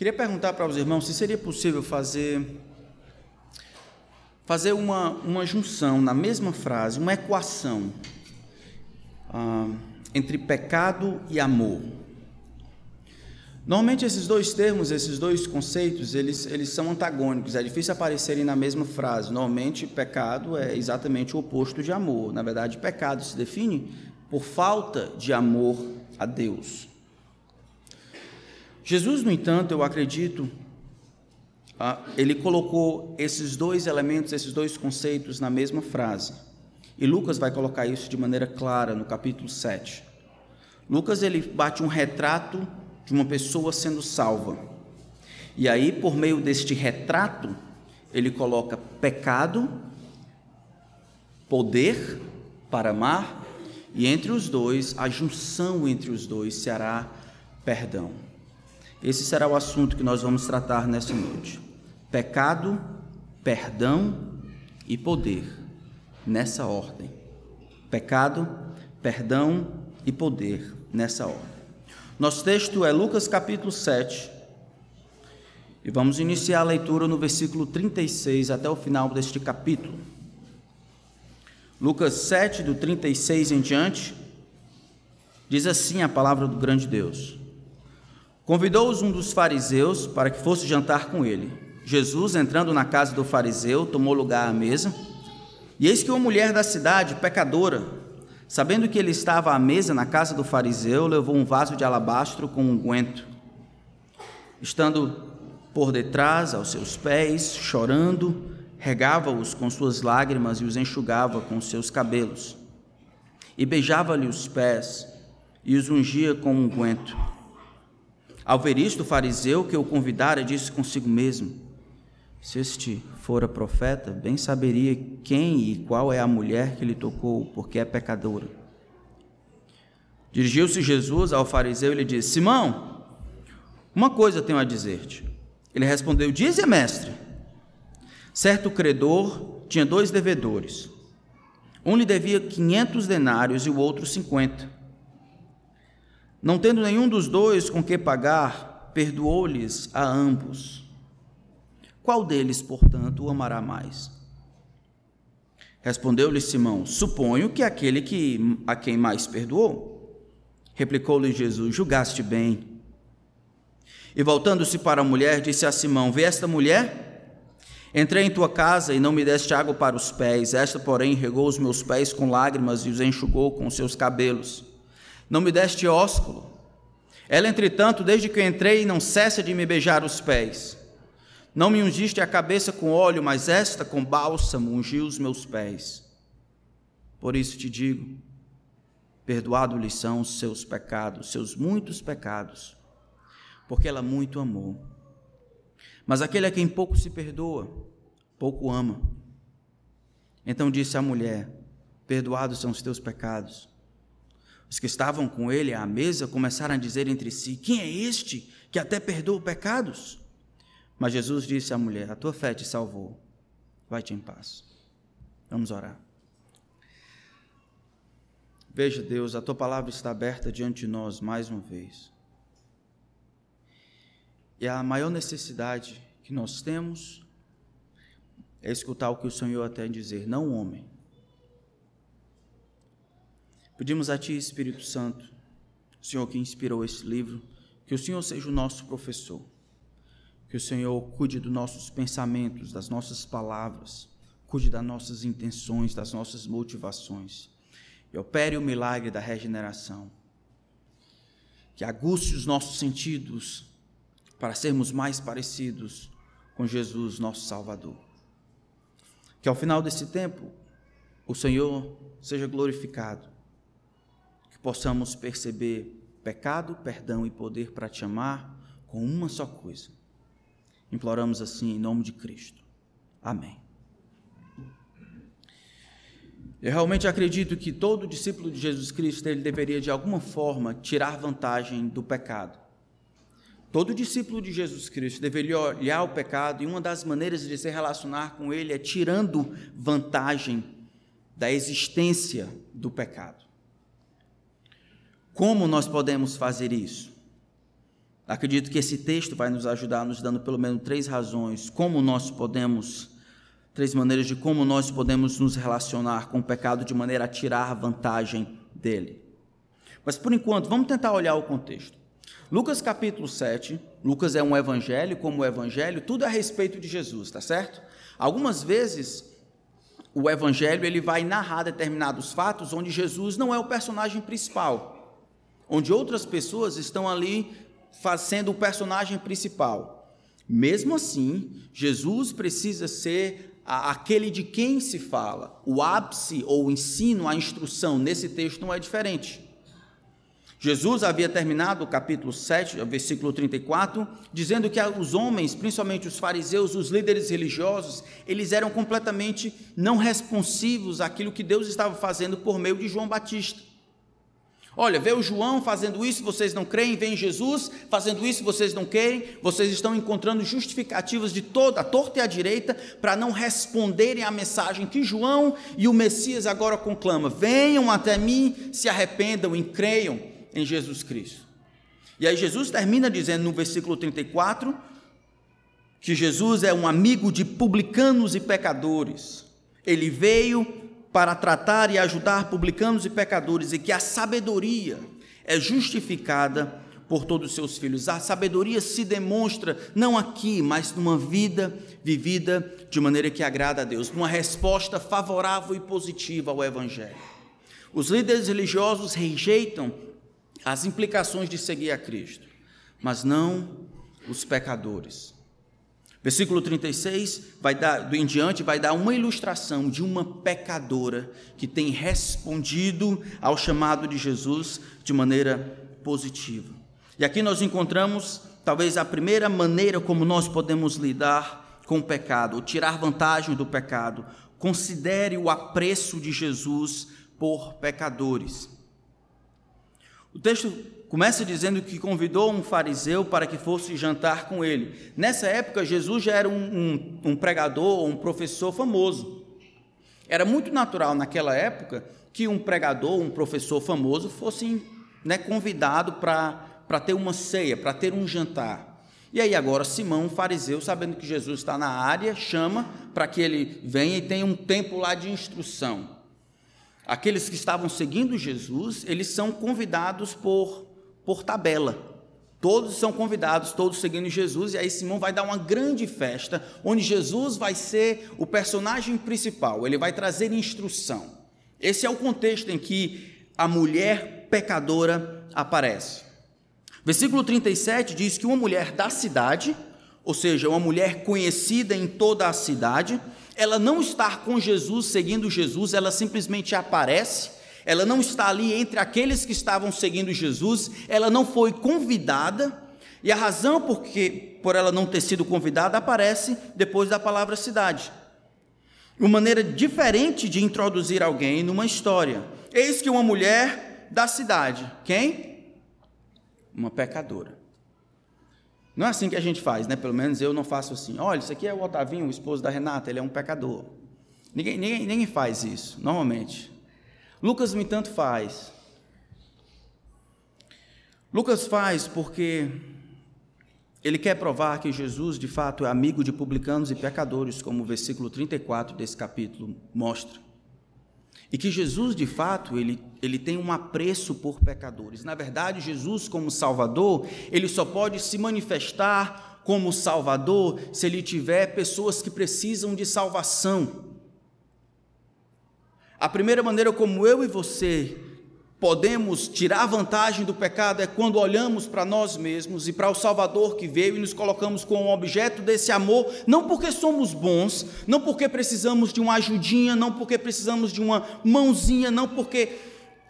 Queria perguntar para os irmãos se seria possível fazer fazer uma, uma junção na mesma frase, uma equação ah, entre pecado e amor. Normalmente esses dois termos, esses dois conceitos, eles, eles são antagônicos, é difícil aparecerem na mesma frase. Normalmente pecado é exatamente o oposto de amor. Na verdade, pecado se define por falta de amor a Deus. Jesus, no entanto, eu acredito, ah, ele colocou esses dois elementos, esses dois conceitos na mesma frase. E Lucas vai colocar isso de maneira clara no capítulo 7. Lucas ele bate um retrato de uma pessoa sendo salva. E aí, por meio deste retrato, ele coloca pecado, poder para amar, e entre os dois, a junção entre os dois será perdão. Esse será o assunto que nós vamos tratar nessa noite. Pecado, perdão e poder, nessa ordem. Pecado, perdão e poder, nessa ordem. Nosso texto é Lucas capítulo 7. E vamos iniciar a leitura no versículo 36 até o final deste capítulo. Lucas 7, do 36 em diante, diz assim a palavra do grande Deus. Convidou-os um dos fariseus para que fosse jantar com ele. Jesus, entrando na casa do fariseu, tomou lugar à mesa. E eis que uma mulher da cidade, pecadora, sabendo que ele estava à mesa na casa do fariseu, levou um vaso de alabastro com um unguento. Estando por detrás, aos seus pés, chorando, regava-os com suas lágrimas e os enxugava com seus cabelos. E beijava-lhe os pés e os ungia com unguento. Ao ver isto, o fariseu que o convidara disse consigo mesmo: Se este fora profeta, bem saberia quem e qual é a mulher que lhe tocou, porque é pecadora. Dirigiu-se Jesus ao fariseu e lhe disse: Simão, uma coisa tenho a dizer-te. Ele respondeu: Dize, mestre. Certo credor tinha dois devedores. Um lhe devia quinhentos denários e o outro cinquenta. Não tendo nenhum dos dois com que pagar, perdoou-lhes a ambos. Qual deles, portanto, o amará mais? Respondeu-lhe Simão: Suponho que aquele que a quem mais perdoou. Replicou-lhe Jesus: Julgaste bem. E voltando-se para a mulher, disse a Simão: Vê esta mulher? Entrei em tua casa e não me deste água para os pés, esta, porém, regou os meus pés com lágrimas e os enxugou com seus cabelos não me deste ósculo. Ela, entretanto, desde que eu entrei, não cessa de me beijar os pés. Não me ungiste a cabeça com óleo, mas esta com bálsamo ungiu os meus pés. Por isso te digo: perdoado-lhe são os seus pecados, seus muitos pecados, porque ela muito amou. Mas aquele a quem pouco se perdoa, pouco ama. Então disse a mulher: Perdoados são os teus pecados. Os que estavam com ele à mesa começaram a dizer entre si: Quem é este que até perdoa pecados? Mas Jesus disse à mulher: A tua fé te salvou. Vai-te em paz. Vamos orar. Veja, Deus, a tua palavra está aberta diante de nós mais uma vez. E a maior necessidade que nós temos é escutar o que o Senhor tem a dizer, não o homem. Pedimos a Ti, Espírito Santo, Senhor que inspirou esse livro, que o Senhor seja o nosso professor, que o Senhor cuide dos nossos pensamentos, das nossas palavras, cuide das nossas intenções, das nossas motivações, e opere o milagre da regeneração, que aguce os nossos sentidos para sermos mais parecidos com Jesus, nosso Salvador. Que ao final desse tempo, o Senhor seja glorificado possamos perceber pecado, perdão e poder para te amar com uma só coisa. Imploramos assim em nome de Cristo. Amém. Eu realmente acredito que todo discípulo de Jesus Cristo ele deveria de alguma forma tirar vantagem do pecado. Todo discípulo de Jesus Cristo deveria olhar o pecado e uma das maneiras de se relacionar com ele é tirando vantagem da existência do pecado. Como nós podemos fazer isso? Acredito que esse texto vai nos ajudar, nos dando pelo menos três razões como nós podemos, três maneiras de como nós podemos nos relacionar com o pecado de maneira a tirar vantagem dele. Mas por enquanto, vamos tentar olhar o contexto. Lucas capítulo 7, Lucas é um evangelho, como o evangelho, tudo é a respeito de Jesus, tá certo? Algumas vezes o evangelho ele vai narrar determinados fatos onde Jesus não é o personagem principal, onde outras pessoas estão ali fazendo o personagem principal. Mesmo assim, Jesus precisa ser aquele de quem se fala. O ápice ou o ensino, a instrução nesse texto não é diferente. Jesus havia terminado o capítulo 7, versículo 34, dizendo que os homens, principalmente os fariseus, os líderes religiosos, eles eram completamente não responsivos àquilo que Deus estava fazendo por meio de João Batista. Olha, vê o João fazendo isso, vocês não creem, vem Jesus fazendo isso, vocês não querem, vocês estão encontrando justificativas de toda a torta e a direita para não responderem à mensagem que João e o Messias agora conclamam: venham até mim, se arrependam e creiam em Jesus Cristo. E aí Jesus termina dizendo no versículo 34 que Jesus é um amigo de publicanos e pecadores. Ele veio para tratar e ajudar publicanos e pecadores e que a sabedoria é justificada por todos os seus filhos. A sabedoria se demonstra não aqui, mas numa vida vivida de maneira que agrada a Deus, numa resposta favorável e positiva ao evangelho. Os líderes religiosos rejeitam as implicações de seguir a Cristo, mas não os pecadores. Versículo 36 vai dar, do em diante vai dar uma ilustração de uma pecadora que tem respondido ao chamado de Jesus de maneira positiva. E aqui nós encontramos talvez a primeira maneira como nós podemos lidar com o pecado, ou tirar vantagem do pecado. Considere o apreço de Jesus por pecadores. O texto começa dizendo que convidou um fariseu para que fosse jantar com ele. Nessa época, Jesus já era um, um, um pregador, um professor famoso. Era muito natural naquela época que um pregador, um professor famoso fosse né, convidado para ter uma ceia, para ter um jantar. E aí agora Simão, um fariseu, sabendo que Jesus está na área, chama para que ele venha e tenha um tempo lá de instrução aqueles que estavam seguindo Jesus, eles são convidados por, por tabela. Todos são convidados, todos seguindo Jesus, e aí Simão vai dar uma grande festa, onde Jesus vai ser o personagem principal, ele vai trazer instrução. Esse é o contexto em que a mulher pecadora aparece. Versículo 37 diz que uma mulher da cidade, ou seja, uma mulher conhecida em toda a cidade, ela não está com Jesus, seguindo Jesus, ela simplesmente aparece, ela não está ali entre aqueles que estavam seguindo Jesus, ela não foi convidada, e a razão por, que, por ela não ter sido convidada aparece depois da palavra cidade. Uma maneira diferente de introduzir alguém numa história. Eis que uma mulher da cidade, quem? Uma pecadora. Não é assim que a gente faz, né? Pelo menos eu não faço assim. Olha, isso aqui é o Otavinho, o esposo da Renata, ele é um pecador. Ninguém, ninguém, ninguém faz isso, normalmente. Lucas, no entanto, faz. Lucas faz porque ele quer provar que Jesus, de fato, é amigo de publicanos e pecadores, como o versículo 34 desse capítulo mostra. E que Jesus, de fato, ele, ele tem um apreço por pecadores. Na verdade, Jesus, como Salvador, ele só pode se manifestar como Salvador se ele tiver pessoas que precisam de salvação. A primeira maneira como eu e você podemos tirar vantagem do pecado é quando olhamos para nós mesmos e para o Salvador que veio e nos colocamos como objeto desse amor, não porque somos bons, não porque precisamos de uma ajudinha, não porque precisamos de uma mãozinha, não porque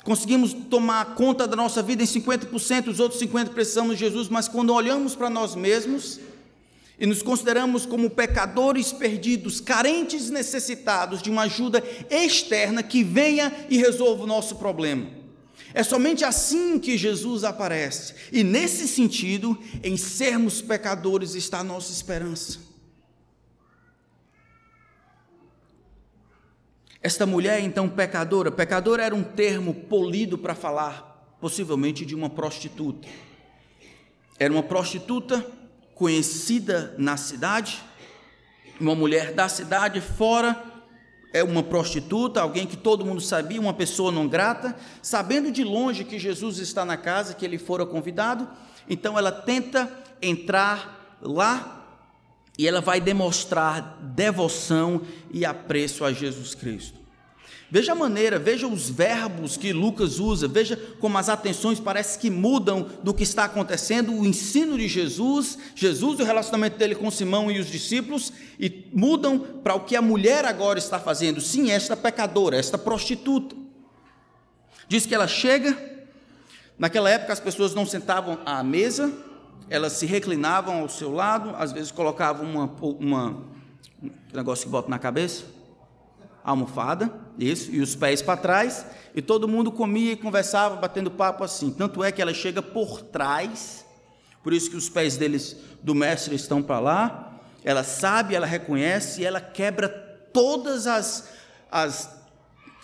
conseguimos tomar conta da nossa vida em 50%, os outros 50% precisamos de Jesus, mas quando olhamos para nós mesmos e nos consideramos como pecadores perdidos, carentes e necessitados de uma ajuda externa que venha e resolva o nosso problema. É somente assim que Jesus aparece. E nesse sentido, em sermos pecadores está a nossa esperança. Esta mulher, então, pecadora, pecadora era um termo polido para falar, possivelmente, de uma prostituta. era uma prostituta conhecida na cidade, uma mulher da cidade, fora é uma prostituta, alguém que todo mundo sabia, uma pessoa não grata, sabendo de longe que Jesus está na casa, que ele fora convidado, então ela tenta entrar lá e ela vai demonstrar devoção e apreço a Jesus Cristo. Veja a maneira, veja os verbos que Lucas usa, veja como as atenções parecem que mudam do que está acontecendo, o ensino de Jesus, Jesus o relacionamento dele com Simão e os discípulos, e mudam para o que a mulher agora está fazendo. Sim, esta pecadora, esta prostituta. Diz que ela chega, naquela época as pessoas não sentavam à mesa, elas se reclinavam ao seu lado, às vezes colocavam uma, uma um negócio que bota na cabeça almofada, isso, e os pés para trás, e todo mundo comia e conversava, batendo papo assim. Tanto é que ela chega por trás, por isso que os pés deles do mestre estão para lá. Ela sabe, ela reconhece, e ela quebra todas as, as,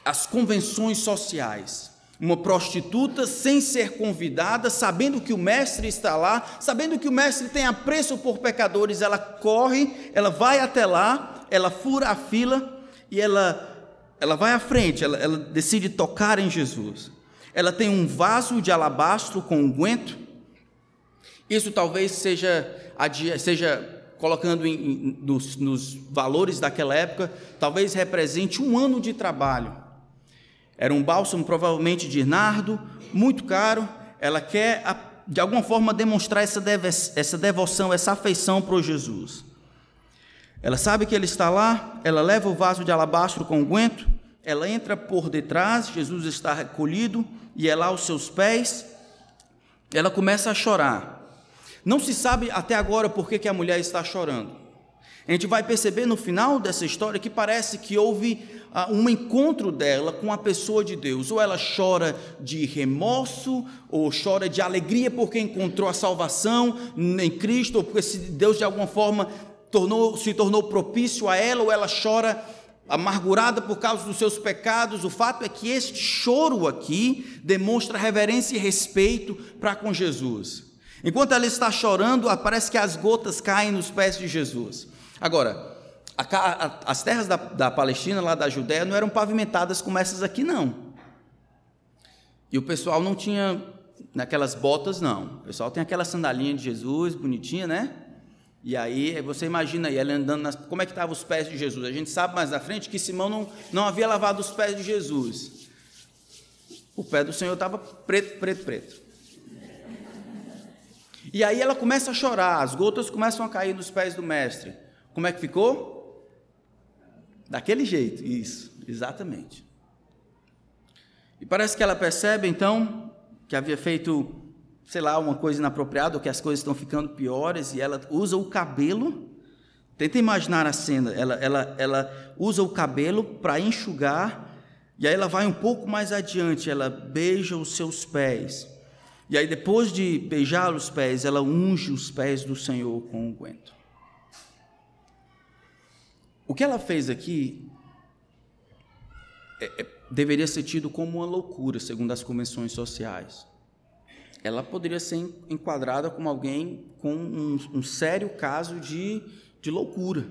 as convenções sociais. Uma prostituta sem ser convidada, sabendo que o mestre está lá, sabendo que o mestre tem apreço por pecadores, ela corre, ela vai até lá, ela fura a fila e ela, ela vai à frente, ela, ela decide tocar em Jesus. Ela tem um vaso de alabastro com unguento. Isso talvez seja, seja colocando em, nos, nos valores daquela época, talvez represente um ano de trabalho. Era um bálsamo provavelmente de nardo, muito caro. Ela quer, de alguma forma, demonstrar essa devoção, essa afeição para Jesus. Ela sabe que ele está lá, ela leva o vaso de alabastro com unguento, ela entra por detrás, Jesus está recolhido e é lá aos seus pés. Ela começa a chorar. Não se sabe até agora por que, que a mulher está chorando. A gente vai perceber no final dessa história que parece que houve uh, um encontro dela com a pessoa de Deus. Ou ela chora de remorso, ou chora de alegria porque encontrou a salvação em Cristo, ou porque Deus de alguma forma tornou, se tornou propício a ela ou ela chora amargurada por causa dos seus pecados. O fato é que este choro aqui demonstra reverência e respeito para com Jesus. Enquanto ela está chorando, parece que as gotas caem nos pés de Jesus. Agora, a, a, as terras da, da Palestina, lá da Judéia, não eram pavimentadas como essas aqui, não. E o pessoal não tinha naquelas botas, não. O pessoal tem aquela sandalinha de Jesus, bonitinha, né? E aí você imagina aí, ela andando nas, como é que estavam os pés de Jesus. A gente sabe mais na frente que Simão não, não havia lavado os pés de Jesus. O pé do Senhor estava preto, preto, preto. E aí ela começa a chorar, as gotas começam a cair nos pés do mestre. Como é que ficou? Daquele jeito, isso, exatamente. E parece que ela percebe então que havia feito sei lá, uma coisa inapropriada, ou que as coisas estão ficando piores, e ela usa o cabelo. Tenta imaginar a cena. Ela, ela, ela usa o cabelo para enxugar, e aí ela vai um pouco mais adiante, ela beija os seus pés. E aí, depois de beijar os pés, ela unge os pés do Senhor com o guento. O que ela fez aqui é, é, deveria ser tido como uma loucura, segundo as convenções sociais ela poderia ser enquadrada como alguém com um, um sério caso de, de loucura.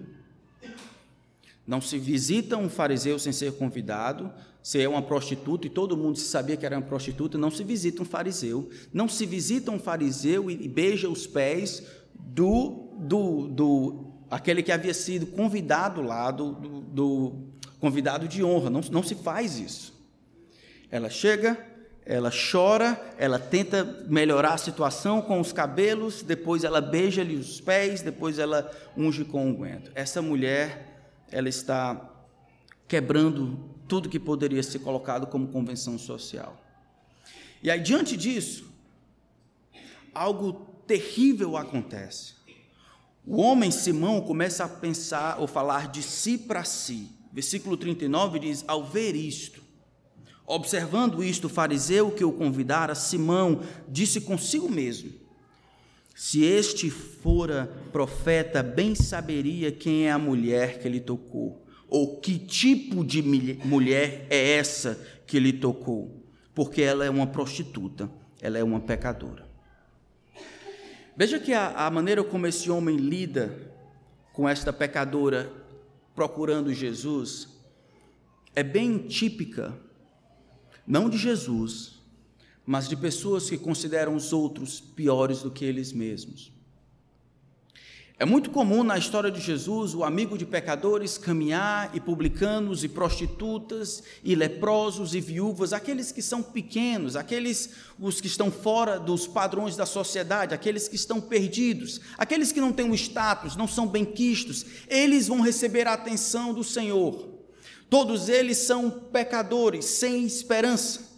Não se visita um fariseu sem ser convidado, se é uma prostituta e todo mundo sabia que era uma prostituta, não se visita um fariseu. Não se visita um fariseu e beija os pés do, do, do aquele que havia sido convidado lá, do, do, do convidado de honra. Não, não se faz isso. Ela chega, ela chora, ela tenta melhorar a situação com os cabelos, depois ela beija-lhe os pés, depois ela unge com unguento. Essa mulher, ela está quebrando tudo que poderia ser colocado como convenção social. E aí, diante disso, algo terrível acontece. O homem Simão começa a pensar ou falar de si para si. Versículo 39 diz: Ao ver isto, Observando isto, o fariseu que o convidara, Simão, disse consigo mesmo: Se este fora profeta, bem saberia quem é a mulher que lhe tocou, ou que tipo de mulher é essa que lhe tocou, porque ela é uma prostituta, ela é uma pecadora. Veja que a, a maneira como esse homem lida com esta pecadora procurando Jesus é bem típica, não de Jesus, mas de pessoas que consideram os outros piores do que eles mesmos. É muito comum na história de Jesus o amigo de pecadores caminhar e publicanos e prostitutas e leprosos e viúvas, aqueles que são pequenos, aqueles os que estão fora dos padrões da sociedade, aqueles que estão perdidos, aqueles que não têm um status, não são benquistos, eles vão receber a atenção do Senhor. Todos eles são pecadores sem esperança.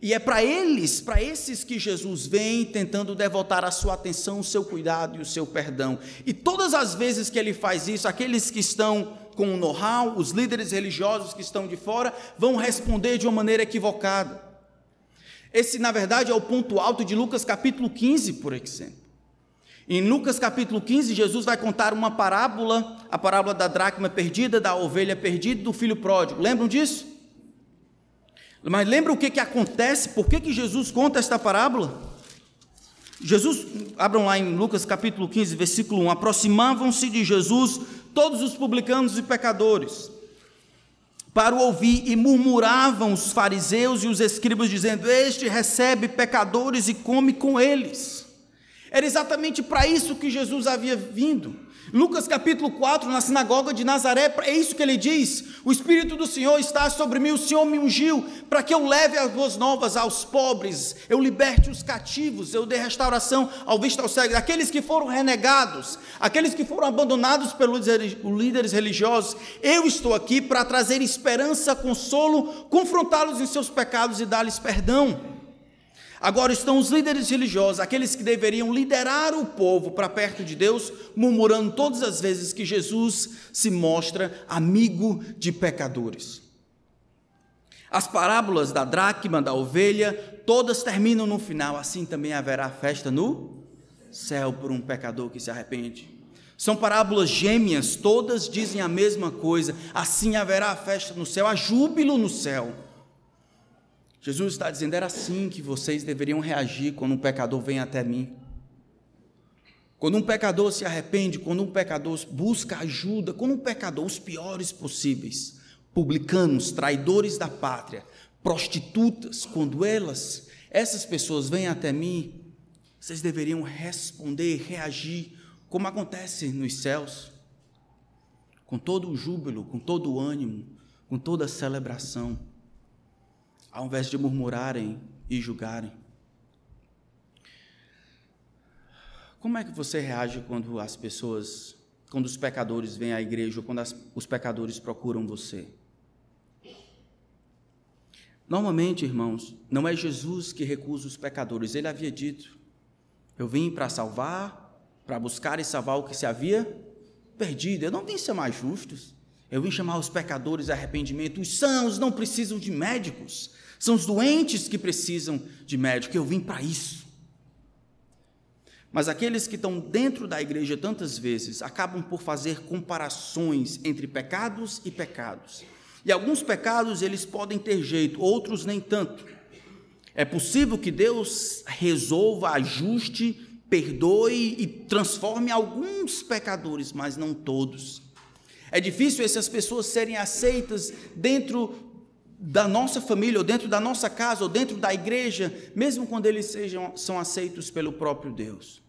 E é para eles, para esses que Jesus vem tentando devotar a sua atenção, o seu cuidado e o seu perdão. E todas as vezes que ele faz isso, aqueles que estão com o know-how, os líderes religiosos que estão de fora, vão responder de uma maneira equivocada. Esse, na verdade, é o ponto alto de Lucas capítulo 15, por exemplo. Em Lucas capítulo 15, Jesus vai contar uma parábola, a parábola da dracma perdida, da ovelha perdida, do filho pródigo. Lembram disso? Mas lembra o que, que acontece? Por que, que Jesus conta esta parábola? Jesus, abram lá em Lucas capítulo 15, versículo 1: aproximavam-se de Jesus todos os publicanos e pecadores para o ouvir e murmuravam os fariseus e os escribas, dizendo: Este recebe pecadores e come com eles. Era exatamente para isso que Jesus havia vindo Lucas capítulo 4, na sinagoga de Nazaré, é isso que ele diz: O Espírito do Senhor está sobre mim, o Senhor me ungiu para que eu leve as boas novas aos pobres, eu liberte os cativos, eu dê restauração ao visto aos cegos, aqueles que foram renegados, aqueles que foram abandonados pelos líderes religiosos. Eu estou aqui para trazer esperança, consolo, confrontá-los em seus pecados e dar-lhes perdão. Agora estão os líderes religiosos, aqueles que deveriam liderar o povo para perto de Deus, murmurando todas as vezes que Jesus se mostra amigo de pecadores. As parábolas da dracma, da ovelha, todas terminam no final, assim também haverá festa no céu por um pecador que se arrepende. São parábolas gêmeas, todas dizem a mesma coisa, assim haverá festa no céu, há júbilo no céu. Jesus está dizendo: era assim que vocês deveriam reagir quando um pecador vem até mim. Quando um pecador se arrepende, quando um pecador busca ajuda, quando um pecador, os piores possíveis, publicanos, traidores da pátria, prostitutas, quando elas, essas pessoas vêm até mim, vocês deveriam responder, reagir, como acontece nos céus, com todo o júbilo, com todo o ânimo, com toda a celebração ao invés de murmurarem e julgarem. Como é que você reage quando as pessoas, quando os pecadores vêm à igreja ou quando as, os pecadores procuram você? Normalmente, irmãos, não é Jesus que recusa os pecadores, ele havia dito: Eu vim para salvar, para buscar e salvar o que se havia perdido. Eu não vim chamar justos, eu vim chamar os pecadores a arrependimento. Os sãos não precisam de médicos, são os doentes que precisam de médico. Eu vim para isso. Mas aqueles que estão dentro da igreja tantas vezes acabam por fazer comparações entre pecados e pecados. E alguns pecados eles podem ter jeito, outros nem tanto. É possível que Deus resolva, ajuste, perdoe e transforme alguns pecadores, mas não todos. É difícil essas pessoas serem aceitas dentro da nossa família, ou dentro da nossa casa, ou dentro da igreja, mesmo quando eles sejam, são aceitos pelo próprio Deus.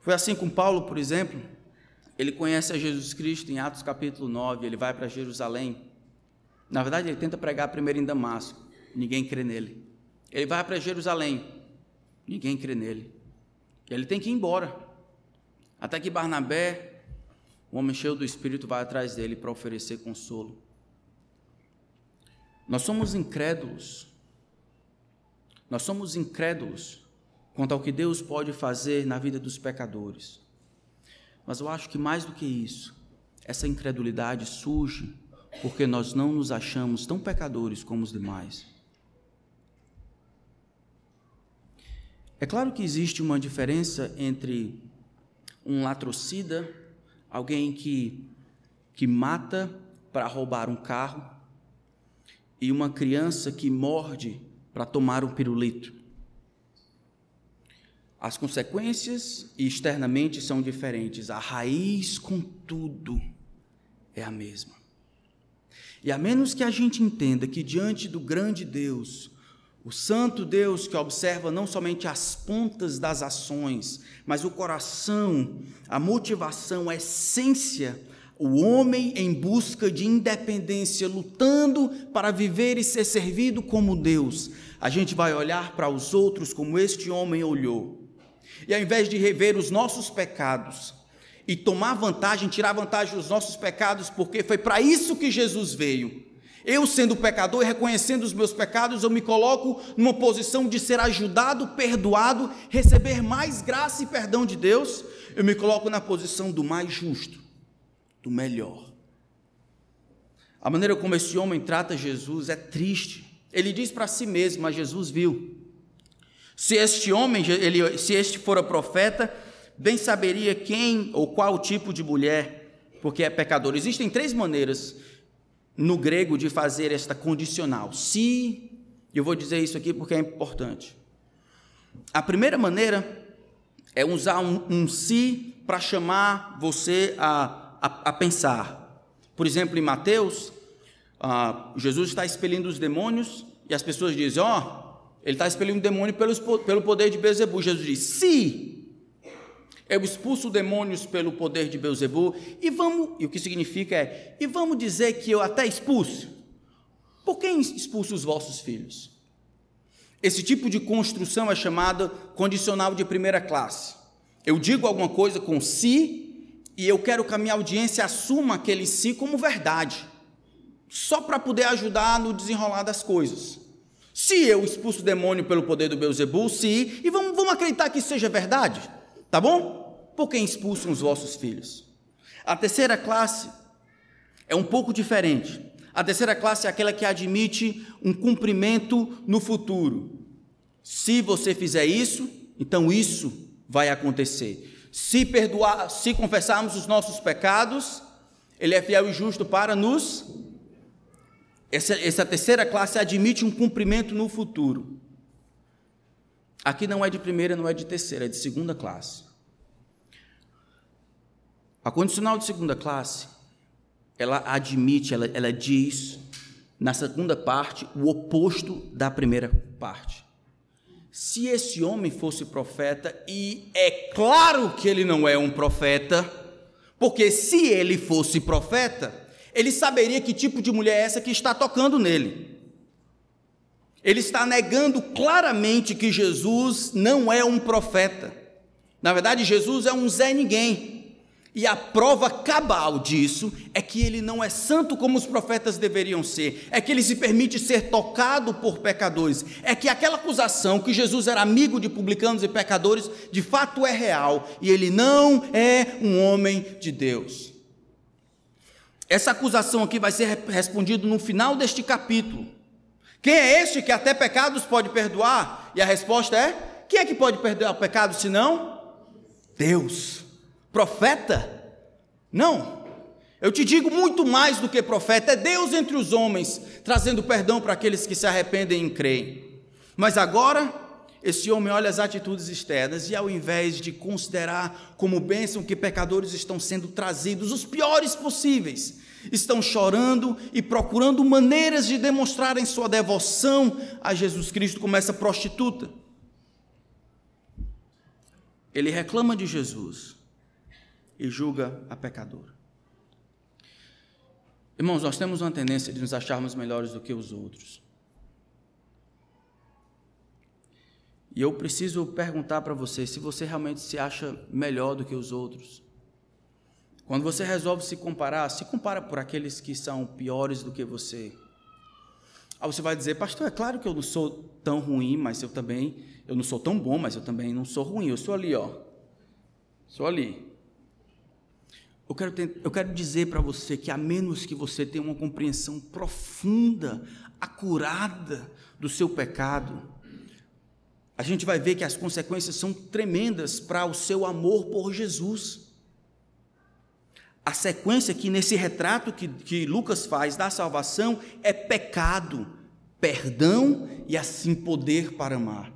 Foi assim com Paulo, por exemplo. Ele conhece a Jesus Cristo em Atos capítulo 9, ele vai para Jerusalém. Na verdade, ele tenta pregar primeiro em Damasco, ninguém crê nele. Ele vai para Jerusalém, ninguém crê nele. Ele tem que ir embora. Até que Barnabé, o homem cheio do Espírito, vai atrás dele para oferecer consolo. Nós somos incrédulos. Nós somos incrédulos quanto ao que Deus pode fazer na vida dos pecadores. Mas eu acho que mais do que isso, essa incredulidade surge porque nós não nos achamos tão pecadores como os demais. É claro que existe uma diferença entre um latrocida, alguém que, que mata para roubar um carro, e uma criança que morde para tomar um pirulito. As consequências externamente são diferentes, a raiz, contudo, é a mesma. E a menos que a gente entenda que diante do grande Deus, o santo Deus que observa não somente as pontas das ações, mas o coração, a motivação, a essência, o homem em busca de independência, lutando para viver e ser servido como Deus, a gente vai olhar para os outros como este homem olhou e ao invés de rever os nossos pecados e tomar vantagem, tirar vantagem dos nossos pecados, porque foi para isso que Jesus veio. Eu, sendo pecador e reconhecendo os meus pecados, eu me coloco numa posição de ser ajudado, perdoado, receber mais graça e perdão de Deus. Eu me coloco na posição do mais justo, do melhor. A maneira como esse homem trata Jesus é triste. Ele diz para si mesmo, mas Jesus viu. Se este homem, ele, se este fora profeta, bem saberia quem ou qual tipo de mulher, porque é pecador. Existem três maneiras no grego de fazer esta condicional. Se, eu vou dizer isso aqui porque é importante. A primeira maneira é usar um, um se para chamar você a, a, a, pensar. Por exemplo, em Mateus, ah, Jesus está expelindo os demônios e as pessoas dizem: Ó, oh, ele está expelindo o demônio pelos, pelo poder de Beuzebu. Jesus diz: se eu expulso demônios pelo poder de Beuzebu, e vamos, e o que significa é, e vamos dizer que eu até expulso. Por quem expulso os vossos filhos? Esse tipo de construção é chamada condicional de primeira classe. Eu digo alguma coisa com si, e eu quero que a minha audiência assuma aquele si como verdade, só para poder ajudar no desenrolar das coisas. Se eu expulso o demônio pelo poder do Beuzebu, se, e vamos, vamos acreditar que seja verdade, tá bom? Por quem expulsam os vossos filhos? A terceira classe é um pouco diferente. A terceira classe é aquela que admite um cumprimento no futuro. Se você fizer isso, então isso vai acontecer. Se perdoar, se confessarmos os nossos pecados, ele é fiel e justo para nos essa, essa terceira classe admite um cumprimento no futuro. Aqui não é de primeira, não é de terceira, é de segunda classe. A condicional de segunda classe, ela admite, ela, ela diz, na segunda parte, o oposto da primeira parte. Se esse homem fosse profeta, e é claro que ele não é um profeta, porque se ele fosse profeta, ele saberia que tipo de mulher é essa que está tocando nele. Ele está negando claramente que Jesus não é um profeta. Na verdade, Jesus é um Zé Ninguém. E a prova cabal disso é que ele não é santo como os profetas deveriam ser, é que ele se permite ser tocado por pecadores, é que aquela acusação que Jesus era amigo de publicanos e pecadores de fato é real e ele não é um homem de Deus. Essa acusação aqui vai ser respondida no final deste capítulo. Quem é este que até pecados pode perdoar? E a resposta é: quem é que pode perdoar o pecado senão? Deus. Profeta? Não. Eu te digo muito mais do que profeta, é Deus entre os homens, trazendo perdão para aqueles que se arrependem e creem. Mas agora, esse homem olha as atitudes externas e, ao invés de considerar como bênção que pecadores estão sendo trazidos, os piores possíveis, estão chorando e procurando maneiras de demonstrarem sua devoção a Jesus Cristo como essa prostituta. Ele reclama de Jesus e julga a pecadora. Irmãos, nós temos uma tendência de nos acharmos melhores do que os outros. E eu preciso perguntar para você se você realmente se acha melhor do que os outros. Quando você resolve se comparar, se compara por aqueles que são piores do que você. Aí você vai dizer, pastor, é claro que eu não sou tão ruim, mas eu também, eu não sou tão bom, mas eu também não sou ruim. Eu sou ali, ó. Sou ali. Eu quero, eu quero dizer para você que a menos que você tenha uma compreensão profunda, acurada do seu pecado, a gente vai ver que as consequências são tremendas para o seu amor por Jesus. A sequência aqui nesse retrato que, que Lucas faz da salvação é pecado, perdão e assim poder para amar.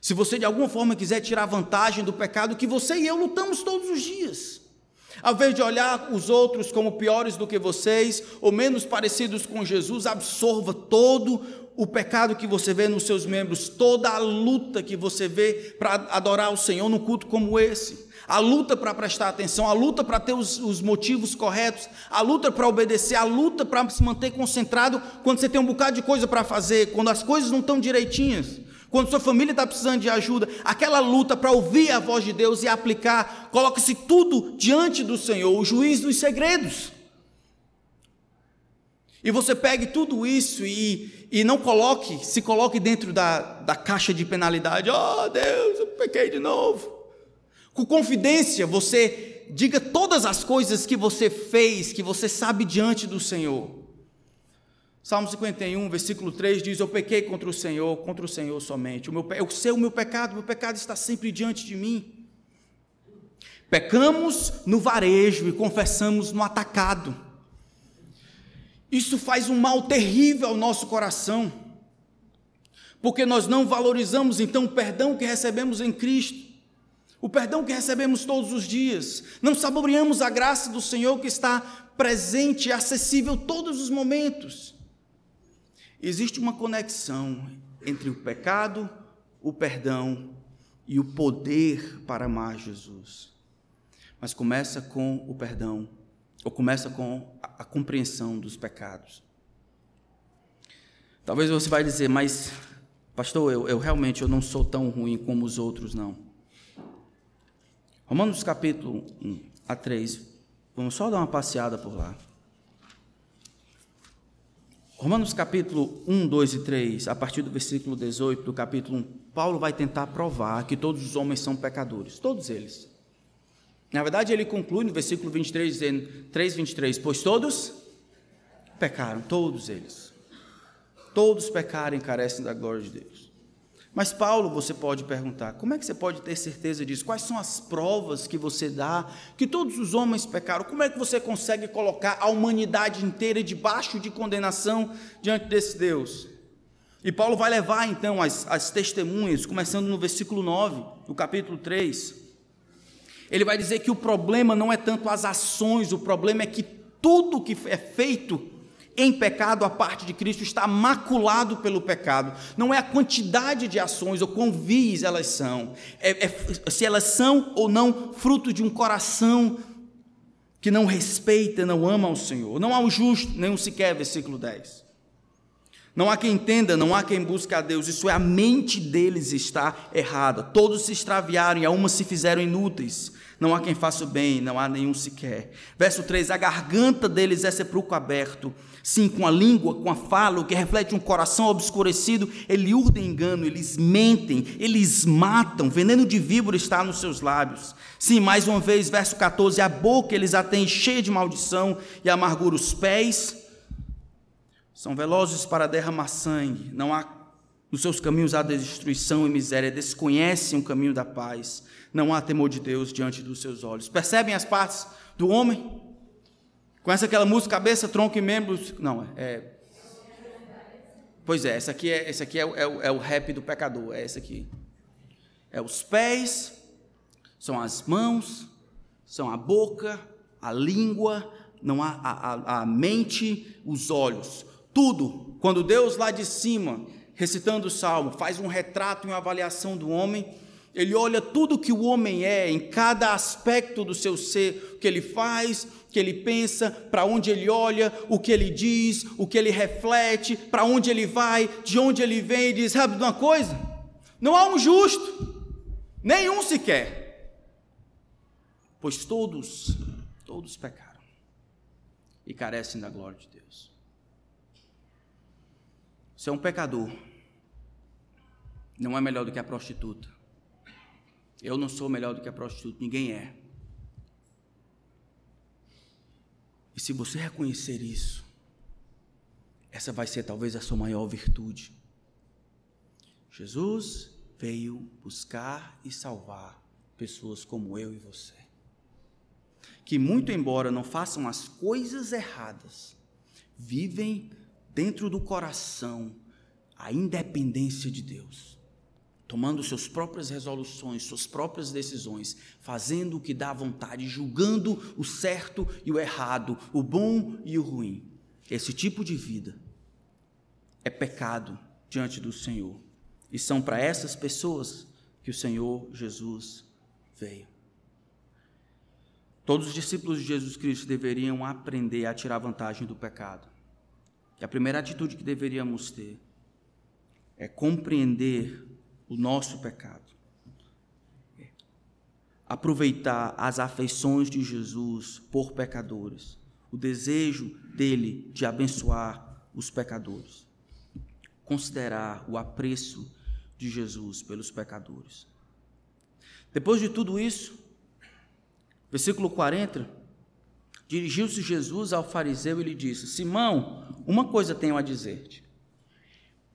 Se você de alguma forma quiser tirar vantagem do pecado que você e eu lutamos todos os dias, ao invés de olhar os outros como piores do que vocês ou menos parecidos com Jesus, absorva todo o pecado que você vê nos seus membros, toda a luta que você vê para adorar o Senhor num culto como esse. A luta para prestar atenção, a luta para ter os, os, motivos corretos, a luta para obedecer, a luta para se manter concentrado quando você tem um bocado de coisa para fazer, quando as coisas não estão direitinhas, quando sua família está precisando de ajuda, aquela luta para ouvir a voz de Deus e aplicar, coloque-se tudo diante do Senhor, o juiz dos segredos. E você pegue tudo isso e, e não coloque, se coloque dentro da, da caixa de penalidade. Oh Deus, eu pequei de novo. Com confidência, você diga todas as coisas que você fez, que você sabe diante do Senhor. Salmo 51, versículo 3 diz: Eu pequei contra o Senhor, contra o Senhor somente. O meu, eu sei o meu pecado, o meu pecado está sempre diante de mim. Pecamos no varejo e confessamos no atacado. Isso faz um mal terrível ao nosso coração, porque nós não valorizamos então o perdão que recebemos em Cristo o perdão que recebemos todos os dias, não saboreamos a graça do Senhor que está presente e acessível todos os momentos. Existe uma conexão entre o pecado, o perdão e o poder para amar Jesus. Mas começa com o perdão, ou começa com a, compreensão dos pecados. Talvez você vai dizer, mas pastor, eu, eu realmente eu não sou tão ruim como os outros, não. Romanos capítulo 1 a 3. Vamos só dar uma passeada por lá. Romanos capítulo 1, 2 e 3, a partir do versículo 18 do capítulo 1, Paulo vai tentar provar que todos os homens são pecadores, todos eles. Na verdade, ele conclui no versículo 23, dizendo, 3, 23, pois todos pecaram, todos eles. Todos pecaram e carecem da glória de Deus. Mas, Paulo, você pode perguntar: como é que você pode ter certeza disso? Quais são as provas que você dá que todos os homens pecaram? Como é que você consegue colocar a humanidade inteira debaixo de condenação diante desse Deus? E Paulo vai levar então as, as testemunhas, começando no versículo 9, do capítulo 3. Ele vai dizer que o problema não é tanto as ações, o problema é que tudo que é feito em pecado, a parte de Cristo está maculado pelo pecado. Não é a quantidade de ações ou quão vis elas são, é, é, se elas são ou não fruto de um coração que não respeita, não ama ao Senhor. Não há um justo, nem um sequer, versículo 10. Não há quem entenda, não há quem busque a Deus. Isso é a mente deles está errada. Todos se extraviaram e a uma se fizeram inúteis. Não há quem faça o bem, não há nenhum sequer. Verso 3: A garganta deles é sepulcro aberto Sim, com a língua, com a fala, o que reflete um coração obscurecido, ele urdem engano, eles mentem, eles matam, veneno de víbora está nos seus lábios. Sim, mais uma vez, verso 14: a boca eles a têm cheia de maldição e amargura, os pés são velozes para derramar sangue, não há nos seus caminhos há destruição e miséria, desconhecem o caminho da paz, não há temor de Deus diante dos seus olhos. Percebem as partes do homem? Conhece aquela música Cabeça, Tronco e Membros? Não, é. Pois é, essa aqui é, esse aqui é, é, é o rap do pecador, é esse aqui. É os pés, são as mãos, são a boca, a língua, não a, a, a mente, os olhos. Tudo. Quando Deus lá de cima, recitando o salmo, faz um retrato e uma avaliação do homem, ele olha tudo que o homem é, em cada aspecto do seu ser, o que ele faz, que ele pensa, para onde ele olha, o que ele diz, o que ele reflete, para onde ele vai, de onde ele vem, e diz: sabe de uma coisa? Não há um justo, nenhum sequer, pois todos, todos pecaram e carecem da glória de Deus. Você é um pecador, não é melhor do que a prostituta. Eu não sou melhor do que a prostituta, ninguém é. E se você reconhecer isso, essa vai ser talvez a sua maior virtude. Jesus veio buscar e salvar pessoas como eu e você. Que, muito embora não façam as coisas erradas, vivem dentro do coração a independência de Deus tomando suas próprias resoluções, suas próprias decisões, fazendo o que dá vontade, julgando o certo e o errado, o bom e o ruim. Esse tipo de vida é pecado diante do Senhor. E são para essas pessoas que o Senhor Jesus veio. Todos os discípulos de Jesus Cristo deveriam aprender a tirar vantagem do pecado. E a primeira atitude que deveríamos ter é compreender o nosso pecado. Aproveitar as afeições de Jesus por pecadores, o desejo dele de abençoar os pecadores. Considerar o apreço de Jesus pelos pecadores. Depois de tudo isso, versículo 40, dirigiu-se Jesus ao fariseu e lhe disse: Simão, uma coisa tenho a dizer-te.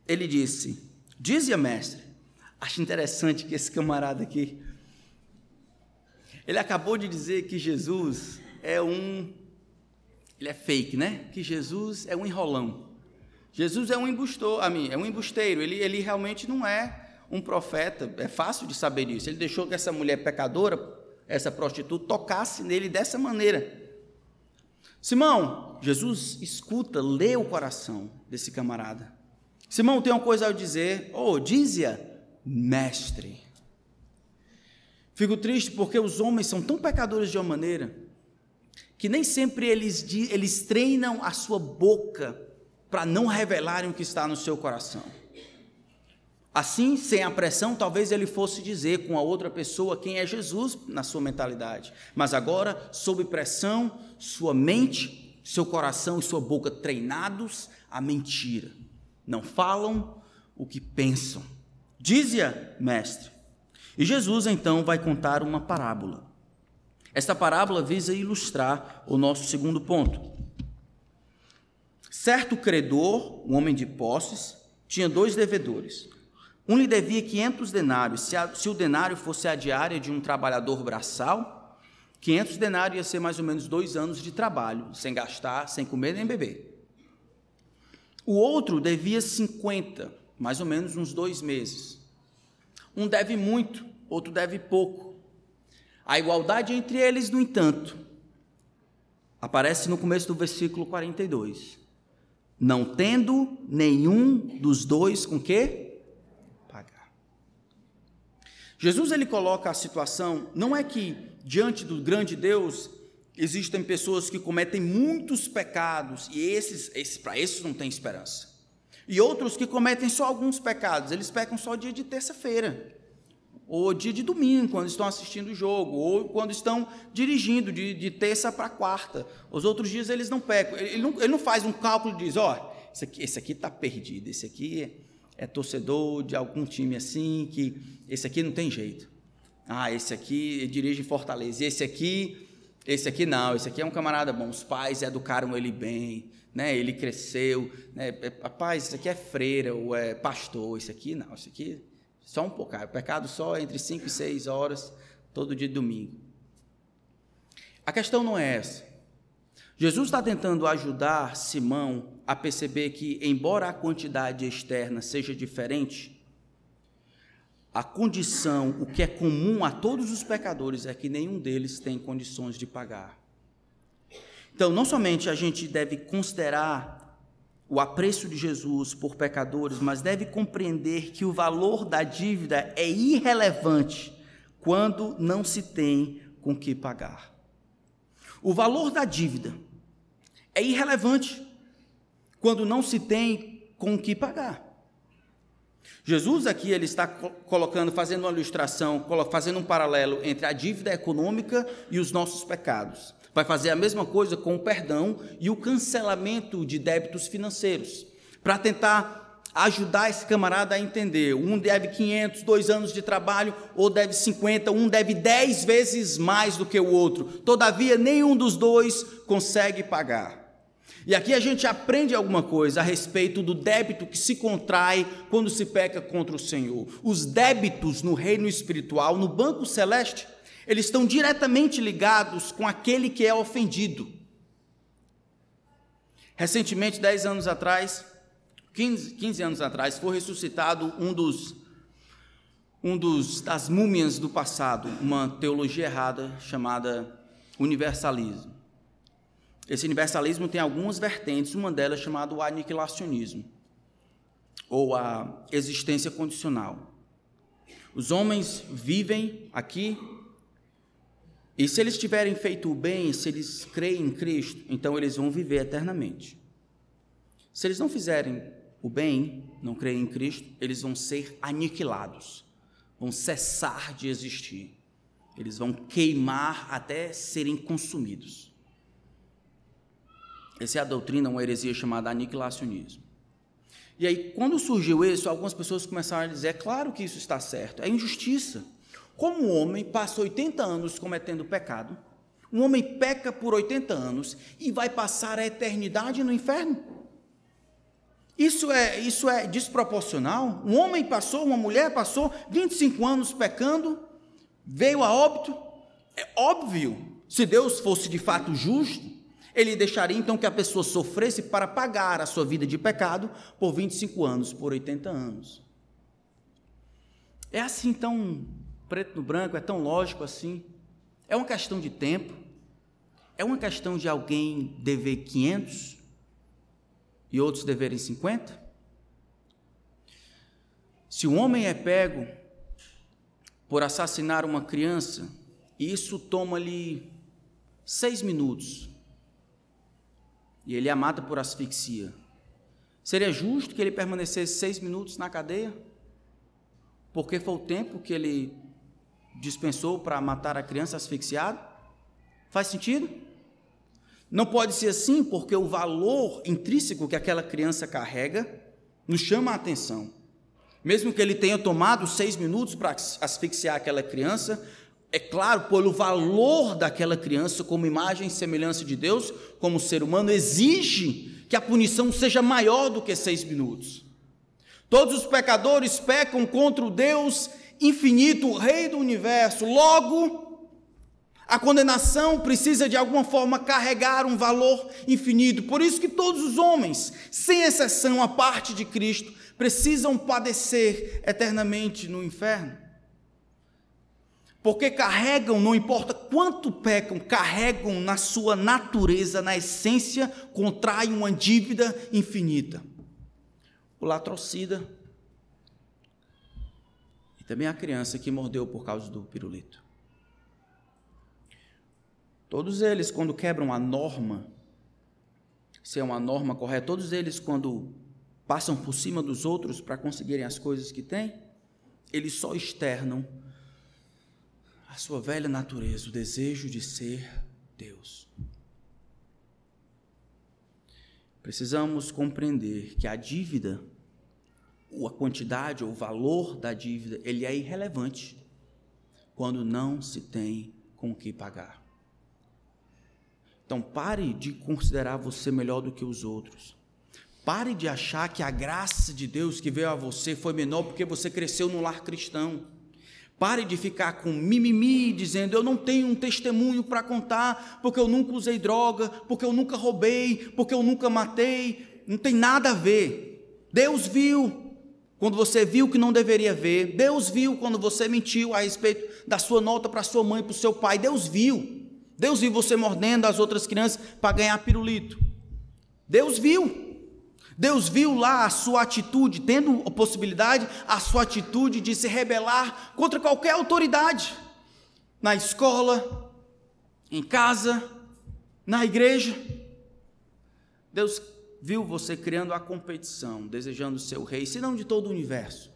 Ele disse: Dize-a, mestre. Acho interessante que esse camarada aqui, ele acabou de dizer que Jesus é um, ele é fake, né? Que Jesus é um enrolão. Jesus é um embustor, a mim, é um embusteiro. Ele, ele realmente não é um profeta. É fácil de saber isso. Ele deixou que essa mulher pecadora, essa prostituta, tocasse nele dessa maneira. Simão, Jesus escuta, lê o coração desse camarada. Simão tem uma coisa a dizer. Oh, dize-a mestre. Fico triste porque os homens são tão pecadores de uma maneira que nem sempre eles, eles treinam a sua boca para não revelarem o que está no seu coração. Assim, sem a pressão, talvez ele fosse dizer com a outra pessoa quem é Jesus na sua mentalidade. Mas agora, sob pressão, sua mente, seu coração e sua boca treinados à mentira. Não falam o que pensam. Dize-a, mestre. E Jesus então vai contar uma parábola. Esta parábola visa ilustrar o nosso segundo ponto. Certo credor, um homem de posses, tinha dois devedores. Um lhe devia 500 denários. Se, a, se o denário fosse a diária de um trabalhador braçal, 500 denários ia ser mais ou menos dois anos de trabalho, sem gastar, sem comer nem beber. O outro devia 50 mais ou menos uns dois meses. Um deve muito, outro deve pouco. A igualdade entre eles, no entanto, aparece no começo do versículo 42. Não tendo nenhum dos dois com que pagar. Jesus ele coloca a situação, não é que diante do grande Deus existem pessoas que cometem muitos pecados e esses, esses para esses não tem esperança. E outros que cometem só alguns pecados, eles pecam só dia de terça-feira, ou dia de domingo, quando estão assistindo o jogo, ou quando estão dirigindo de, de terça para quarta. Os outros dias eles não pecam. Ele não, ele não faz um cálculo e diz: ó, oh, esse aqui está aqui tá perdido, esse aqui é, é torcedor de algum time assim, que esse aqui não tem jeito. Ah, esse aqui dirige Fortaleza, esse aqui, esse aqui não, esse aqui é um camarada bom, os pais educaram ele bem, né? Ele cresceu, né? É, rapaz, isso aqui é freira ou é pastor, isso aqui não, isso aqui só um é pecado só entre 5 e 6 horas todo dia de domingo. A questão não é essa. Jesus está tentando ajudar Simão a perceber que, embora a quantidade externa seja diferente, a condição, o que é comum a todos os pecadores, é que nenhum deles tem condições de pagar. Então, não somente a gente deve considerar o apreço de Jesus por pecadores, mas deve compreender que o valor da dívida é irrelevante quando não se tem com que pagar. O valor da dívida é irrelevante quando não se tem com que pagar. Jesus aqui ele está colocando, fazendo uma ilustração, fazendo um paralelo entre a dívida econômica e os nossos pecados. Vai fazer a mesma coisa com o perdão e o cancelamento de débitos financeiros, para tentar ajudar esse camarada a entender. Um deve 500, dois anos de trabalho, ou deve 50, um deve 10 vezes mais do que o outro. Todavia, nenhum dos dois consegue pagar. E aqui a gente aprende alguma coisa a respeito do débito que se contrai quando se peca contra o Senhor. Os débitos no reino espiritual, no banco celeste, eles estão diretamente ligados com aquele que é ofendido. Recentemente, 10 anos atrás, 15, 15 anos atrás, foi ressuscitado um dos, um dos das múmias do passado, uma teologia errada chamada universalismo. Esse universalismo tem algumas vertentes, uma delas chamada o aniquilacionismo, ou a existência condicional. Os homens vivem aqui, e se eles tiverem feito o bem, se eles creem em Cristo, então eles vão viver eternamente. Se eles não fizerem o bem, não creem em Cristo, eles vão ser aniquilados, vão cessar de existir, eles vão queimar até serem consumidos. Essa é a doutrina, uma heresia chamada aniquilacionismo. E aí, quando surgiu isso, algumas pessoas começaram a dizer: é claro que isso está certo, é injustiça. Como um homem passa 80 anos cometendo pecado, um homem peca por 80 anos e vai passar a eternidade no inferno? Isso é, isso é desproporcional? Um homem passou, uma mulher passou 25 anos pecando, veio a óbito. É óbvio, se Deus fosse de fato justo, ele deixaria então que a pessoa sofresse para pagar a sua vida de pecado por 25 anos, por 80 anos. É assim tão preto no branco, é tão lógico assim. É uma questão de tempo. É uma questão de alguém dever 500 e outros deverem 50? Se um homem é pego por assassinar uma criança, e isso toma-lhe seis minutos, e ele a mata por asfixia. Seria justo que ele permanecesse seis minutos na cadeia? Porque foi o tempo que ele dispensou para matar a criança asfixiada? Faz sentido? Não pode ser assim, porque o valor intrínseco que aquela criança carrega nos chama a atenção. Mesmo que ele tenha tomado seis minutos para asfixiar aquela criança, é claro, pelo valor daquela criança como imagem e semelhança de Deus, como ser humano, exige que a punição seja maior do que seis minutos. Todos os pecadores pecam contra o Deus infinito, o Rei do universo. Logo, a condenação precisa de alguma forma carregar um valor infinito. Por isso que todos os homens, sem exceção a parte de Cristo, precisam padecer eternamente no inferno porque carregam, não importa quanto pecam, carregam na sua natureza, na essência, contraem uma dívida infinita. O latrocida também a criança que mordeu por causa do pirulito. Todos eles, quando quebram a norma, se é uma norma correta, todos eles, quando passam por cima dos outros para conseguirem as coisas que têm, eles só externam a sua velha natureza, o desejo de ser Deus. Precisamos compreender que a dívida, a quantidade ou o valor da dívida, ele é irrelevante quando não se tem com o que pagar. Então pare de considerar você melhor do que os outros. Pare de achar que a graça de Deus que veio a você foi menor porque você cresceu no lar cristão. Pare de ficar com mimimi, dizendo eu não tenho um testemunho para contar, porque eu nunca usei droga, porque eu nunca roubei, porque eu nunca matei. Não tem nada a ver. Deus viu quando você viu que não deveria ver. Deus viu quando você mentiu a respeito da sua nota para sua mãe, para o seu pai. Deus viu. Deus viu você mordendo as outras crianças para ganhar pirulito. Deus viu. Deus viu lá a sua atitude, tendo a possibilidade, a sua atitude de se rebelar contra qualquer autoridade, na escola, em casa, na igreja. Deus viu você criando a competição, desejando ser o rei, se não de todo o universo,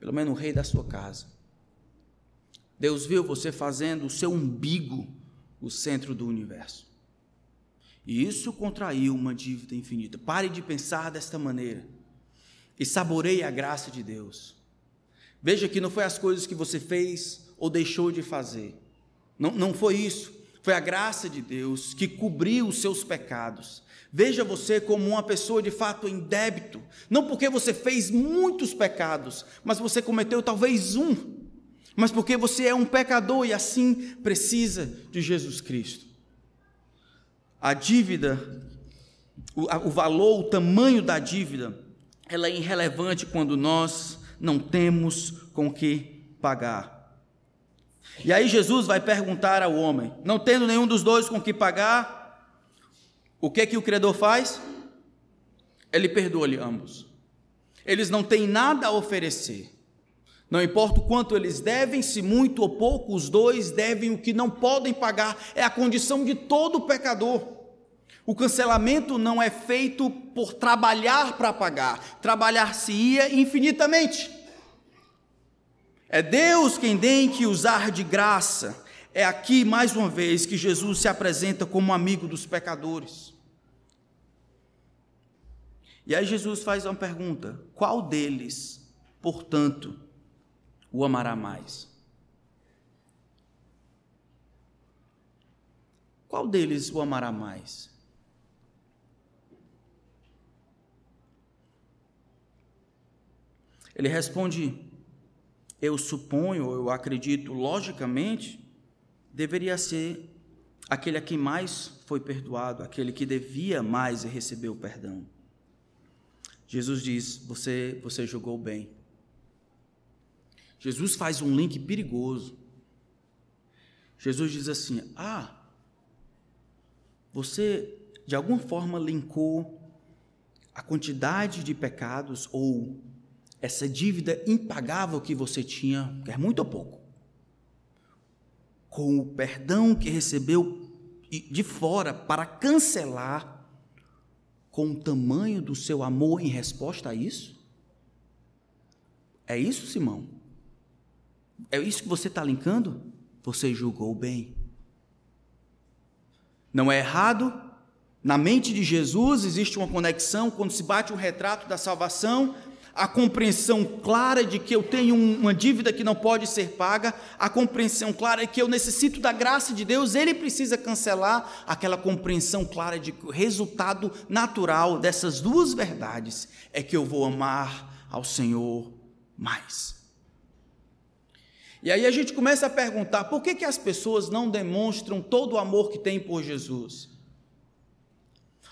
pelo menos o rei da sua casa. Deus viu você fazendo o seu umbigo o centro do universo. E isso contraiu uma dívida infinita. Pare de pensar desta maneira e saboreie a graça de Deus. Veja que não foi as coisas que você fez ou deixou de fazer. Não, não foi isso. Foi a graça de Deus que cobriu os seus pecados. Veja você como uma pessoa de fato em débito. Não porque você fez muitos pecados, mas você cometeu talvez um. Mas porque você é um pecador e assim precisa de Jesus Cristo a dívida, o, o valor, o tamanho da dívida, ela é irrelevante quando nós não temos com que pagar. E aí Jesus vai perguntar ao homem: não tendo nenhum dos dois com que pagar, o que que o credor faz? Ele perdoa-lhe ambos. Eles não têm nada a oferecer. Não importa o quanto eles devem, se muito ou pouco, os dois devem o que não podem pagar. É a condição de todo pecador. O cancelamento não é feito por trabalhar para pagar, trabalhar-se-ia infinitamente. É Deus quem tem que usar de graça. É aqui, mais uma vez, que Jesus se apresenta como amigo dos pecadores. E aí Jesus faz uma pergunta: qual deles, portanto, o amará mais? Qual deles o amará mais? Ele responde: Eu suponho, eu acredito, logicamente, deveria ser aquele a quem mais foi perdoado, aquele que devia mais e recebeu o perdão. Jesus diz: Você, você jogou bem. Jesus faz um link perigoso. Jesus diz assim: Ah, você de alguma forma linkou a quantidade de pecados ou essa dívida impagável que você tinha, quer muito ou pouco, com o perdão que recebeu de fora para cancelar com o tamanho do seu amor em resposta a isso? É isso, Simão? É isso que você está linkando? Você julgou bem. Não é errado? Na mente de Jesus existe uma conexão quando se bate um retrato da salvação a compreensão clara de que eu tenho uma dívida que não pode ser paga, a compreensão clara de que eu necessito da graça de Deus, ele precisa cancelar aquela compreensão clara de que o resultado natural dessas duas verdades é que eu vou amar ao Senhor mais. E aí a gente começa a perguntar: por que, que as pessoas não demonstram todo o amor que têm por Jesus?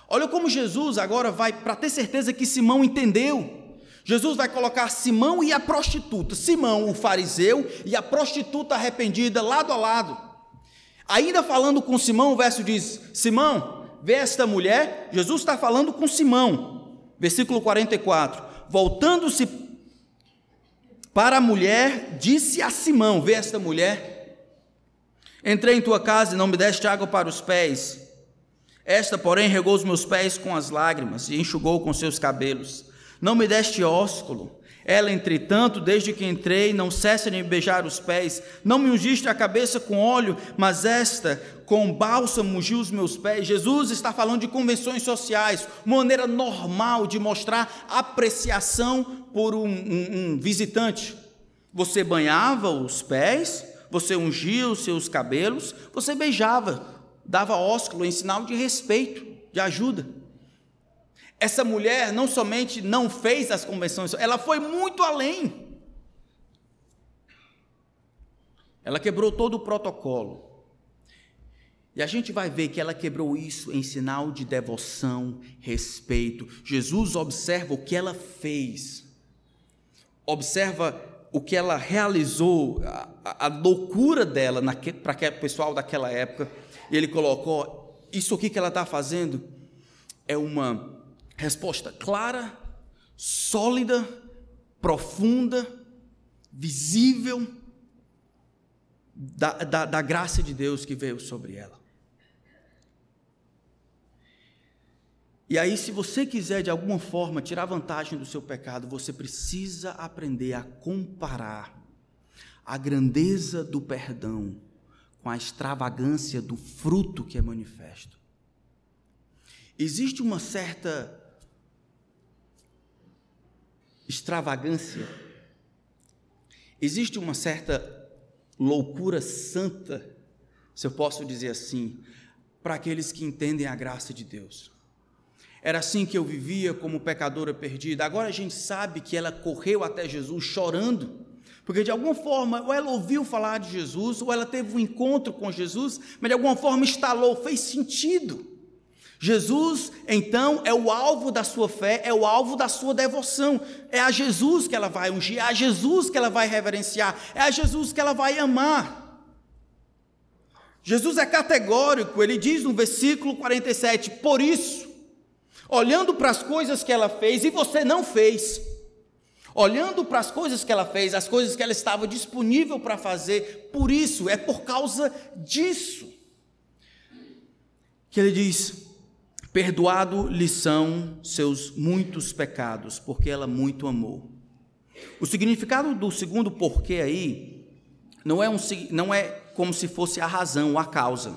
Olha como Jesus agora vai, para ter certeza que Simão entendeu. Jesus vai colocar Simão e a prostituta, Simão, o fariseu, e a prostituta arrependida lado a lado. Ainda falando com Simão, o verso diz: Simão, vê esta mulher. Jesus está falando com Simão, versículo 44. Voltando-se para a mulher, disse a Simão: Vê esta mulher. Entrei em tua casa e não me deste água para os pés. Esta, porém, regou os meus pés com as lágrimas e enxugou com seus cabelos. Não me deste ósculo. Ela, entretanto, desde que entrei, não cessa de me beijar os pés. Não me ungiste a cabeça com óleo, mas esta com bálsamo ungiu os meus pés. Jesus está falando de convenções sociais, uma maneira normal de mostrar apreciação por um, um, um visitante. Você banhava os pés, você ungia os seus cabelos, você beijava, dava ósculo em sinal de respeito, de ajuda. Essa mulher não somente não fez as convenções, ela foi muito além. Ela quebrou todo o protocolo. E a gente vai ver que ela quebrou isso em sinal de devoção, respeito. Jesus observa o que ela fez, observa o que ela realizou, a, a loucura dela para aquele pessoal daquela época. E ele colocou: Isso aqui que ela está fazendo é uma Resposta clara, sólida, profunda, visível da, da, da graça de Deus que veio sobre ela. E aí, se você quiser de alguma forma tirar vantagem do seu pecado, você precisa aprender a comparar a grandeza do perdão com a extravagância do fruto que é manifesto. Existe uma certa extravagância, existe uma certa loucura santa, se eu posso dizer assim, para aqueles que entendem a graça de Deus. Era assim que eu vivia como pecadora perdida. Agora a gente sabe que ela correu até Jesus chorando, porque de alguma forma, ou ela ouviu falar de Jesus, ou ela teve um encontro com Jesus, mas de alguma forma instalou, fez sentido. Jesus, então, é o alvo da sua fé, é o alvo da sua devoção. É a Jesus que ela vai ungir, é a Jesus que ela vai reverenciar, é a Jesus que ela vai amar. Jesus é categórico, ele diz no versículo 47: Por isso, olhando para as coisas que ela fez e você não fez, olhando para as coisas que ela fez, as coisas que ela estava disponível para fazer, por isso, é por causa disso, que ele diz: Perdoado lhe são seus muitos pecados, porque ela muito amou. O significado do segundo porquê aí não é, um, não é como se fosse a razão, a causa.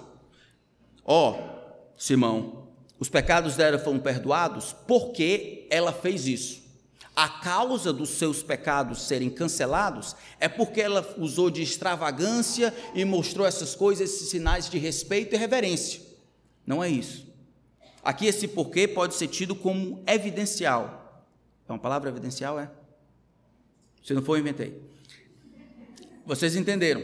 Ó, oh, Simão, os pecados dela foram perdoados porque ela fez isso. A causa dos seus pecados serem cancelados é porque ela usou de extravagância e mostrou essas coisas, esses sinais de respeito e reverência. Não é isso. Aqui esse porquê pode ser tido como evidencial. É uma palavra evidencial, é? Se não for, eu inventei. Vocês entenderam?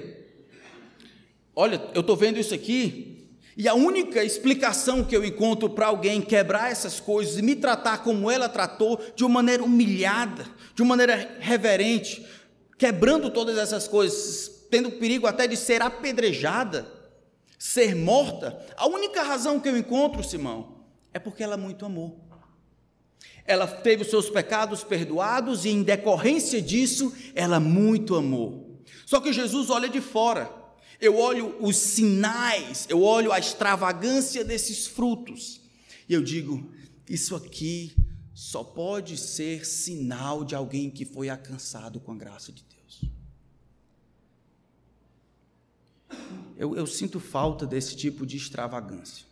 Olha, eu estou vendo isso aqui, e a única explicação que eu encontro para alguém quebrar essas coisas e me tratar como ela tratou, de uma maneira humilhada, de uma maneira reverente, quebrando todas essas coisas, tendo perigo até de ser apedrejada, ser morta, a única razão que eu encontro, Simão, é porque ela muito amou. Ela teve os seus pecados perdoados e, em decorrência disso, ela muito amou. Só que Jesus olha de fora. Eu olho os sinais, eu olho a extravagância desses frutos. E eu digo: isso aqui só pode ser sinal de alguém que foi alcançado com a graça de Deus. Eu, eu sinto falta desse tipo de extravagância.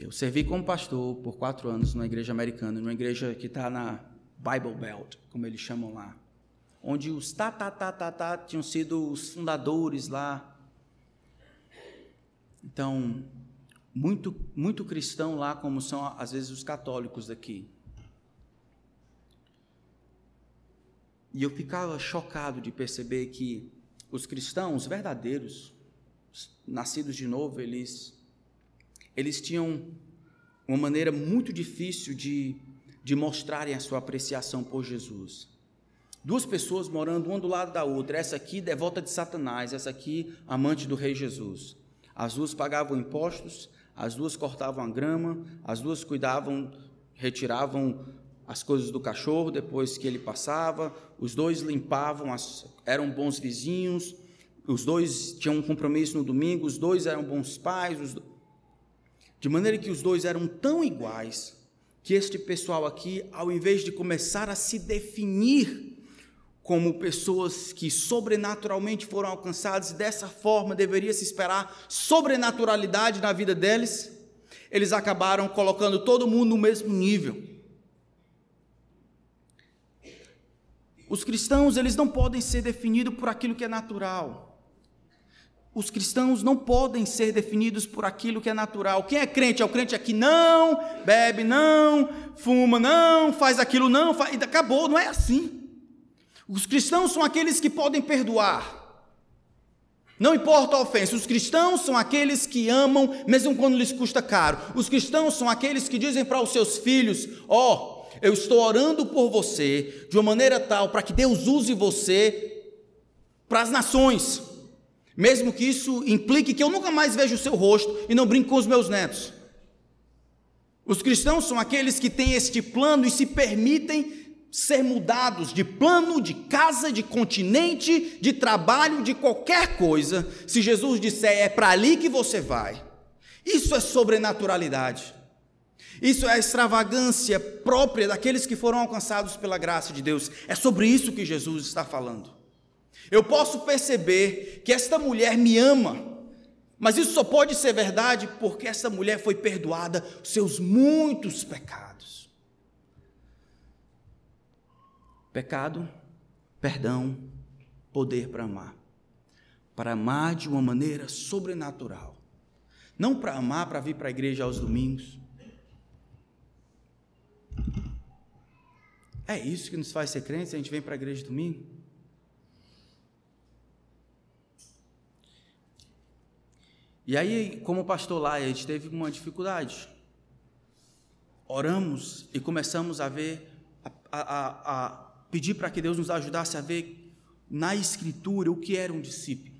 Eu servi como pastor por quatro anos numa igreja americana, numa igreja que está na Bible Belt, como eles chamam lá, onde os tá, tá, tá, tá, tá tinham sido os fundadores lá. Então, muito, muito cristão lá, como são às vezes os católicos daqui. E eu ficava chocado de perceber que os cristãos verdadeiros, nascidos de novo, eles eles tinham uma maneira muito difícil de, de mostrarem a sua apreciação por Jesus. Duas pessoas morando uma do lado da outra, essa aqui devota de Satanás, essa aqui amante do Rei Jesus. As duas pagavam impostos, as duas cortavam a grama, as duas cuidavam, retiravam as coisas do cachorro depois que ele passava, os dois limpavam, as, eram bons vizinhos, os dois tinham um compromisso no domingo, os dois eram bons pais, os, de maneira que os dois eram tão iguais que este pessoal aqui, ao invés de começar a se definir como pessoas que sobrenaturalmente foram alcançadas e dessa forma deveria se esperar sobrenaturalidade na vida deles, eles acabaram colocando todo mundo no mesmo nível. Os cristãos, eles não podem ser definidos por aquilo que é natural. Os cristãos não podem ser definidos por aquilo que é natural. Quem é crente é o crente aqui não, bebe não, fuma não, faz aquilo não, faz, e acabou, não é assim. Os cristãos são aqueles que podem perdoar. Não importa a ofensa, os cristãos são aqueles que amam, mesmo quando lhes custa caro. Os cristãos são aqueles que dizem para os seus filhos: Ó, oh, eu estou orando por você de uma maneira tal para que Deus use você para as nações mesmo que isso implique que eu nunca mais veja o seu rosto e não brinque com os meus netos. Os cristãos são aqueles que têm este plano e se permitem ser mudados de plano, de casa, de continente, de trabalho, de qualquer coisa, se Jesus disser é para ali que você vai. Isso é sobrenaturalidade. Isso é a extravagância própria daqueles que foram alcançados pela graça de Deus. É sobre isso que Jesus está falando. Eu posso perceber que esta mulher me ama, mas isso só pode ser verdade porque essa mulher foi perdoada seus muitos pecados. Pecado, perdão, poder para amar. Para amar de uma maneira sobrenatural. Não para amar para vir para a igreja aos domingos. É isso que nos faz ser crentes, a gente vem para a igreja domingo. E aí, como pastor lá, a gente teve uma dificuldade. Oramos e começamos a ver, a, a, a pedir para que Deus nos ajudasse a ver na Escritura o que era um discípulo.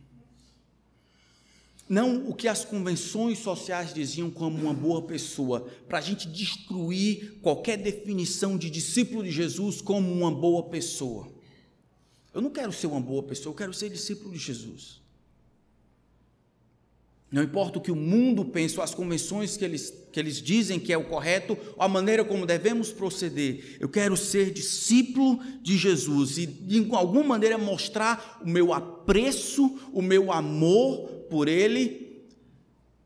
Não o que as convenções sociais diziam como uma boa pessoa, para a gente destruir qualquer definição de discípulo de Jesus como uma boa pessoa. Eu não quero ser uma boa pessoa, eu quero ser discípulo de Jesus. Não importa o que o mundo pensa, as convenções que eles, que eles dizem que é o correto, a maneira como devemos proceder. Eu quero ser discípulo de Jesus e, de alguma maneira, mostrar o meu apreço, o meu amor por Ele,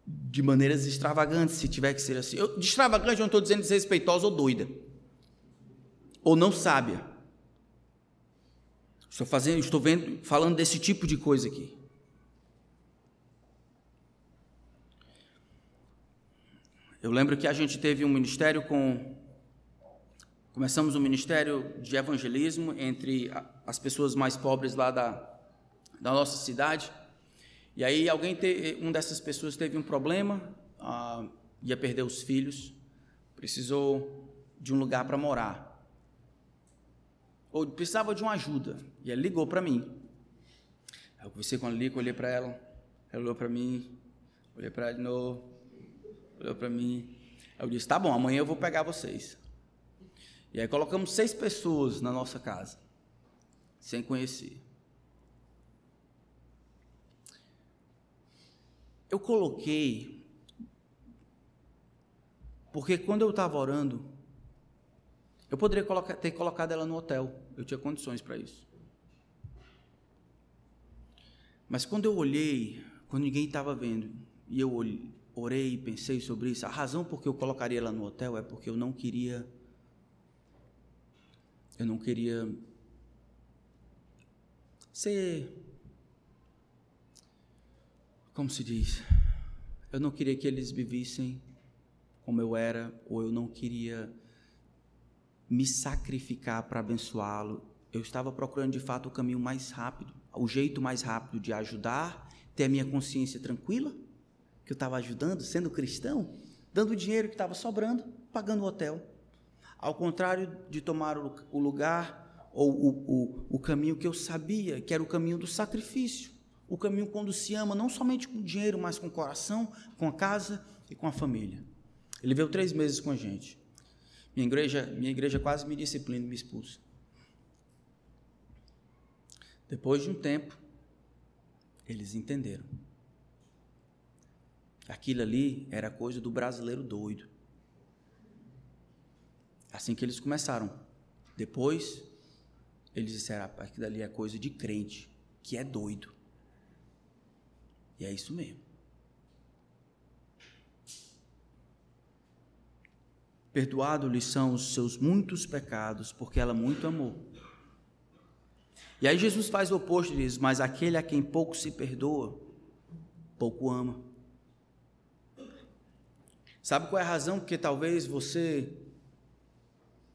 de maneiras extravagantes, se tiver que ser assim. Eu, de extravagante, eu não estou dizendo desrespeitosa ou doida, ou não sábia. Estou fazendo, estou vendo, falando desse tipo de coisa aqui. Eu lembro que a gente teve um ministério com. Começamos um ministério de evangelismo entre as pessoas mais pobres lá da, da nossa cidade. E aí alguém, te, um dessas pessoas teve um problema, ah, ia perder os filhos, precisou de um lugar para morar ou precisava de uma ajuda. E ela ligou para mim. Eu conversei com a Lica, olhei para ela, ela olhou para mim, olhei para ela de novo, olhou para mim. Eu disse: tá bom, amanhã eu vou pegar vocês. E aí colocamos seis pessoas na nossa casa, sem conhecer. Eu coloquei, porque quando eu estava orando, eu poderia colocar, ter colocado ela no hotel, eu tinha condições para isso. Mas quando eu olhei, quando ninguém estava vendo, e eu orei pensei sobre isso, a razão por que eu colocaria ela no hotel é porque eu não queria. Eu não queria ser. Como se diz? Eu não queria que eles vivessem como eu era, ou eu não queria me sacrificar para abençoá-lo. Eu estava procurando de fato o caminho mais rápido, o jeito mais rápido de ajudar, ter a minha consciência tranquila, que eu estava ajudando, sendo cristão, dando o dinheiro que estava sobrando, pagando o hotel. Ao contrário de tomar o lugar ou o, o, o caminho que eu sabia, que era o caminho do sacrifício, o caminho quando se ama, não somente com dinheiro, mas com o coração, com a casa e com a família. Ele veio três meses com a gente. Minha igreja, minha igreja quase me disciplina e me expulsa. Depois de um tempo, eles entenderam. Aquilo ali era coisa do brasileiro doido. Assim que eles começaram. Depois, eles disseram: aquilo ali é coisa de crente, que é doido. E é isso mesmo. Perdoado-lhe são os seus muitos pecados, porque ela muito amou. E aí Jesus faz o oposto e diz: Mas aquele a quem pouco se perdoa, pouco ama. Sabe qual é a razão? Porque talvez você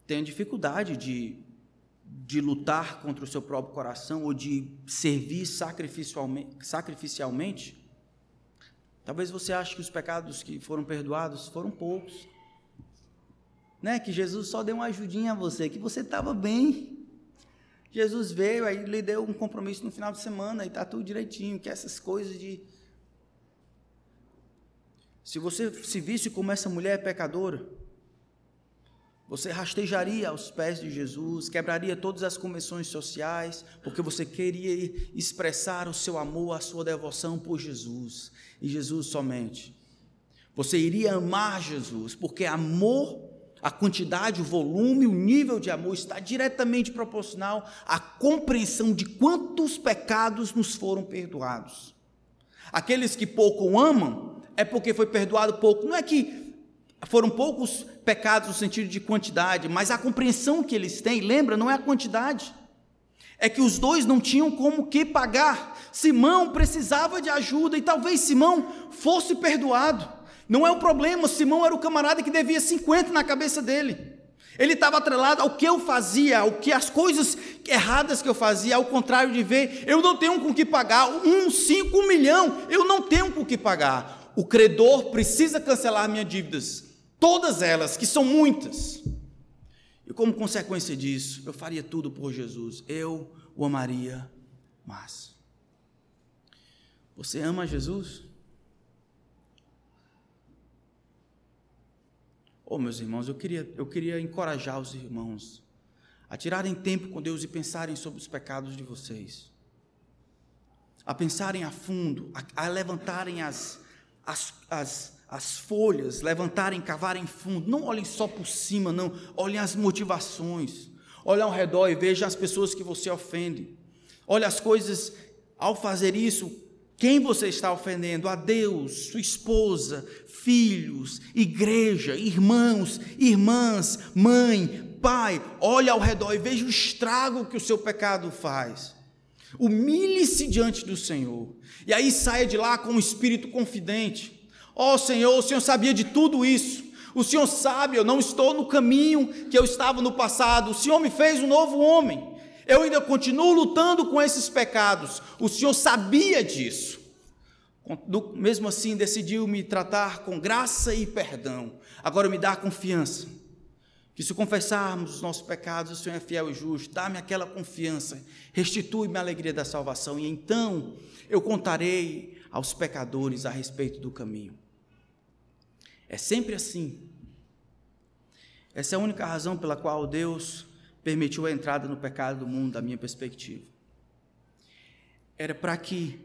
tenha dificuldade de, de lutar contra o seu próprio coração ou de servir sacrificialmente, sacrificialmente. Talvez você ache que os pecados que foram perdoados foram poucos né? Que Jesus só deu uma ajudinha a você, que você estava bem. Jesus veio, aí lhe deu um compromisso no final de semana e está tudo direitinho, que essas coisas de. Se você se visse como essa mulher pecadora, você rastejaria aos pés de Jesus, quebraria todas as convenções sociais, porque você queria expressar o seu amor, a sua devoção por Jesus, e Jesus somente. Você iria amar Jesus, porque amor a quantidade, o volume, o nível de amor está diretamente proporcional à compreensão de quantos pecados nos foram perdoados. Aqueles que pouco amam é porque foi perdoado pouco. Não é que foram poucos pecados no sentido de quantidade, mas a compreensão que eles têm, lembra, não é a quantidade. É que os dois não tinham como que pagar. Simão precisava de ajuda e talvez Simão fosse perdoado. Não é o problema, Simão era o camarada que devia 50 na cabeça dele. Ele estava atrelado ao que eu fazia, ao que as coisas erradas que eu fazia, ao contrário de ver, eu não tenho com que pagar, um, cinco, um milhão, eu não tenho com que pagar. O credor precisa cancelar minhas dívidas, todas elas, que são muitas. E como consequência disso, eu faria tudo por Jesus. Eu o amaria mais. Você ama Jesus? Oh, meus irmãos, eu queria, eu queria encorajar os irmãos a tirarem tempo com Deus e pensarem sobre os pecados de vocês, a pensarem a fundo, a, a levantarem as, as, as, as folhas, levantarem, cavarem fundo. Não olhem só por cima, não. Olhem as motivações. Olhem ao redor e vejam as pessoas que você ofende. Olhe as coisas, ao fazer isso, quem você está ofendendo? A Deus, sua esposa, filhos, igreja, irmãos, irmãs, mãe, pai. Olhe ao redor e veja o estrago que o seu pecado faz. Humilhe-se diante do Senhor. E aí saia de lá com um espírito confidente. Ó oh, Senhor, o Senhor sabia de tudo isso. O Senhor sabe, eu não estou no caminho que eu estava no passado. O Senhor me fez um novo homem. Eu ainda continuo lutando com esses pecados. O Senhor sabia disso. Mesmo assim, decidiu me tratar com graça e perdão. Agora me dá confiança que se confessarmos os nossos pecados, o Senhor é fiel e justo, dá-me aquela confiança, restitui-me a alegria da salvação, e então eu contarei aos pecadores a respeito do caminho. É sempre assim. Essa é a única razão pela qual Deus permitiu a entrada no pecado do mundo, da minha perspectiva. Era para que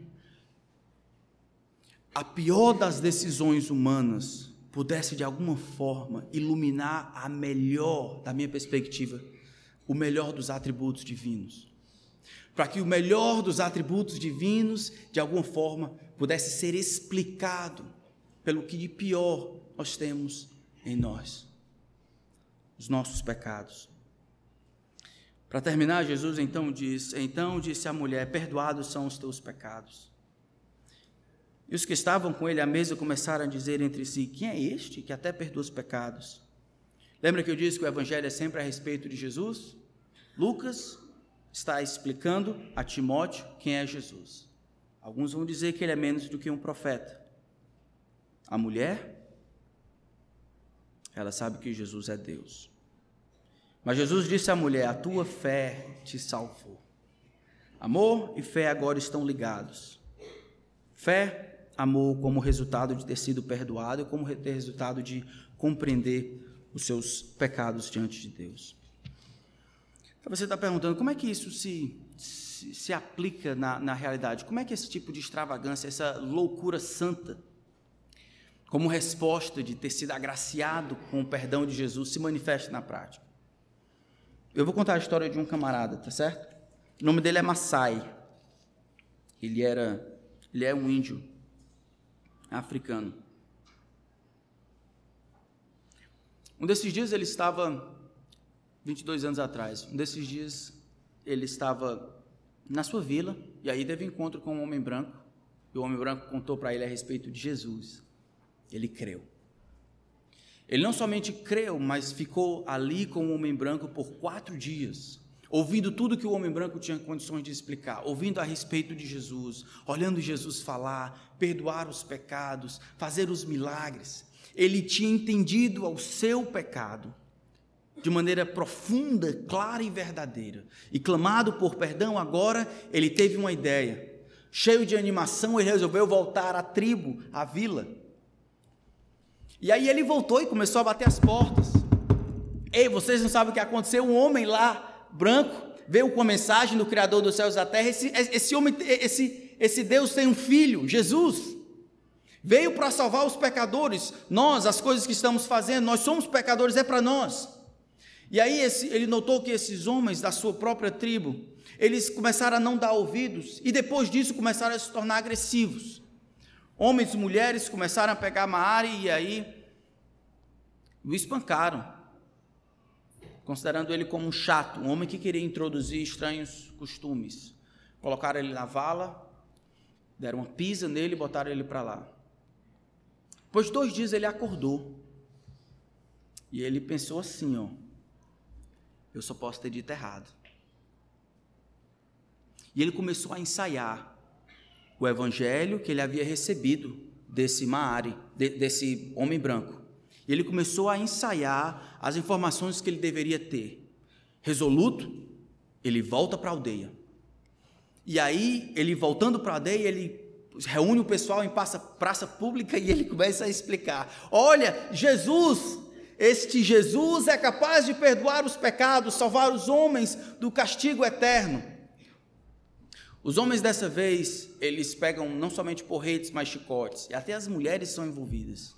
a pior das decisões humanas pudesse de alguma forma iluminar a melhor, da minha perspectiva, o melhor dos atributos divinos. Para que o melhor dos atributos divinos, de alguma forma, pudesse ser explicado pelo que de pior nós temos em nós os nossos pecados. Para terminar, Jesus então diz: Então disse a mulher: Perdoados são os teus pecados. E os que estavam com ele à mesa começaram a dizer entre si: Quem é este que até perdoa os pecados? Lembra que eu disse que o evangelho é sempre a respeito de Jesus? Lucas está explicando a Timóteo quem é Jesus. Alguns vão dizer que ele é menos do que um profeta. A mulher, ela sabe que Jesus é Deus. Mas Jesus disse à mulher: A tua fé te salvou. Amor e fé agora estão ligados. Fé amor como resultado de ter sido perdoado e como resultado de compreender os seus pecados diante de Deus. Então você está perguntando como é que isso se, se, se aplica na, na realidade? Como é que esse tipo de extravagância, essa loucura santa, como resposta de ter sido agraciado com o perdão de Jesus, se manifesta na prática? Eu vou contar a história de um camarada, tá certo? O nome dele é Massai. Ele era, ele é um índio africano. Um desses dias ele estava, 22 anos atrás, um desses dias ele estava na sua vila e aí teve encontro com um homem branco e o homem branco contou para ele a respeito de Jesus. Ele creu. Ele não somente creu, mas ficou ali com o homem branco por quatro dias ouvindo tudo que o homem branco tinha condições de explicar, ouvindo a respeito de Jesus, olhando Jesus falar, perdoar os pecados, fazer os milagres. Ele tinha entendido ao seu pecado de maneira profunda, clara e verdadeira. E clamado por perdão, agora ele teve uma ideia. Cheio de animação, ele resolveu voltar à tribo, à vila. E aí ele voltou e começou a bater as portas. Ei, vocês não sabem o que aconteceu? Um homem lá branco, veio com a mensagem do Criador dos céus e da terra. Esse, esse homem, esse, esse Deus tem um filho, Jesus. Veio para salvar os pecadores. Nós, as coisas que estamos fazendo, nós somos pecadores, é para nós. E aí esse, ele notou que esses homens da sua própria tribo, eles começaram a não dar ouvidos e depois disso começaram a se tornar agressivos. Homens e mulheres começaram a pegar Maari e aí o espancaram considerando ele como um chato, um homem que queria introduzir estranhos costumes. Colocaram ele na vala, deram uma pisa nele e botaram ele para lá. Depois de dois dias ele acordou. E ele pensou assim, ó, eu só posso ter dito errado. E ele começou a ensaiar o evangelho que ele havia recebido desse Maari, de, desse homem branco. E ele começou a ensaiar as informações que ele deveria ter. Resoluto, ele volta para a aldeia. E aí, ele voltando para a aldeia, ele reúne o pessoal em praça, praça pública e ele começa a explicar: Olha, Jesus, este Jesus é capaz de perdoar os pecados, salvar os homens do castigo eterno. Os homens dessa vez, eles pegam não somente porretes, mas chicotes, e até as mulheres são envolvidas.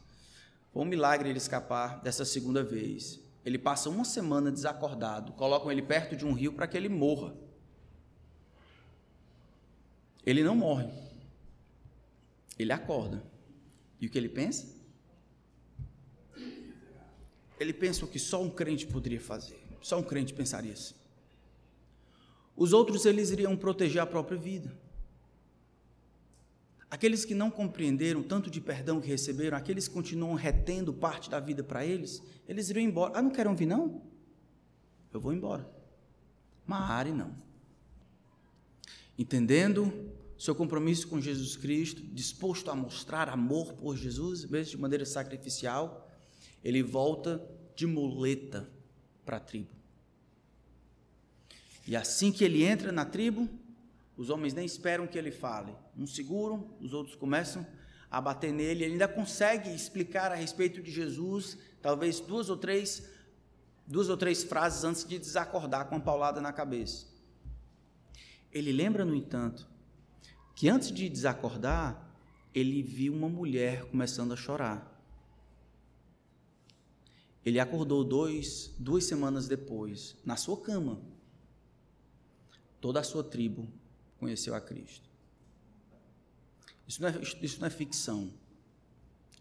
Foi um milagre ele escapar dessa segunda vez. Ele passa uma semana desacordado, colocam ele perto de um rio para que ele morra. Ele não morre. Ele acorda. E o que ele pensa? Ele pensa o que só um crente poderia fazer. Só um crente pensaria assim. Os outros eles iriam proteger a própria vida. Aqueles que não compreenderam tanto de perdão que receberam, aqueles que continuam retendo parte da vida para eles, eles iriam embora. Ah, não querem vir não? Eu vou embora. Maare não. Entendendo seu compromisso com Jesus Cristo, disposto a mostrar amor por Jesus, mesmo de maneira sacrificial, ele volta de muleta para a tribo. E assim que ele entra na tribo, os homens nem esperam que ele fale. Uns seguram, os outros começam a bater nele. Ele ainda consegue explicar a respeito de Jesus, talvez duas ou três, duas ou três frases antes de desacordar com a paulada na cabeça. Ele lembra, no entanto, que antes de desacordar, ele viu uma mulher começando a chorar. Ele acordou dois, duas semanas depois, na sua cama, toda a sua tribo conheceu a Cristo. Isso não é, isso não é ficção,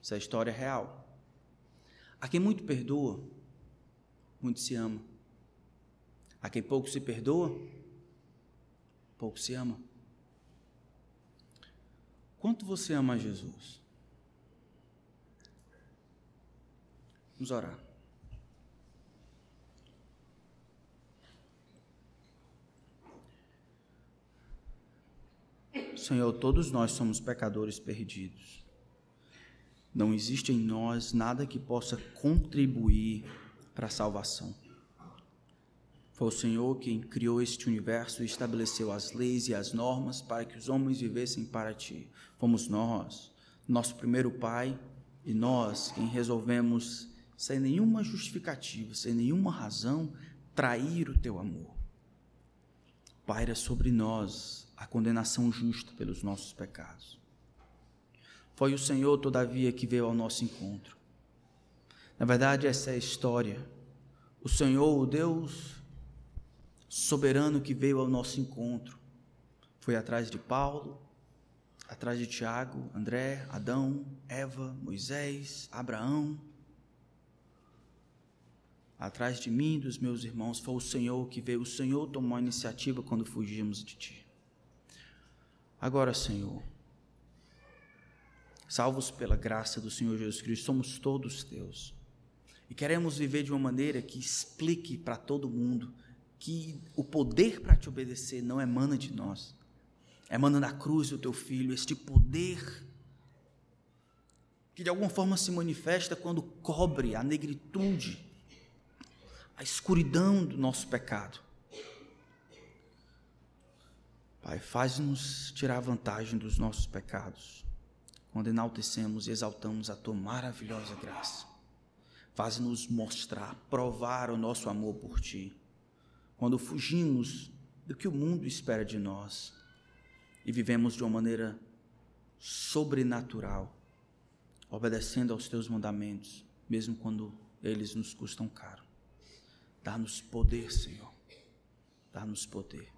isso é história real. A quem muito perdoa, muito se ama. A quem pouco se perdoa, pouco se ama. Quanto você ama Jesus? Vamos orar. Senhor, todos nós somos pecadores perdidos. Não existe em nós nada que possa contribuir para a salvação. Foi o Senhor quem criou este universo e estabeleceu as leis e as normas para que os homens vivessem para ti. Fomos nós, nosso primeiro pai, e nós quem resolvemos, sem nenhuma justificativa, sem nenhuma razão, trair o teu amor. Paira sobre nós a condenação justa pelos nossos pecados. Foi o Senhor, todavia, que veio ao nosso encontro. Na verdade, essa é a história. O Senhor, o Deus soberano que veio ao nosso encontro, foi atrás de Paulo, atrás de Tiago, André, Adão, Eva, Moisés, Abraão, atrás de mim e dos meus irmãos, foi o Senhor que veio. O Senhor tomou a iniciativa quando fugimos de ti. Agora, Senhor, salvos pela graça do Senhor Jesus Cristo, somos todos teus. E queremos viver de uma maneira que explique para todo mundo que o poder para te obedecer não emana de nós, emana da cruz do teu filho, este poder que de alguma forma se manifesta quando cobre a negritude, a escuridão do nosso pecado. Pai, faz-nos tirar vantagem dos nossos pecados, quando enaltecemos e exaltamos a tua maravilhosa graça. Faz-nos mostrar, provar o nosso amor por ti, quando fugimos do que o mundo espera de nós e vivemos de uma maneira sobrenatural, obedecendo aos teus mandamentos, mesmo quando eles nos custam caro. Dá-nos poder, Senhor. Dá-nos poder.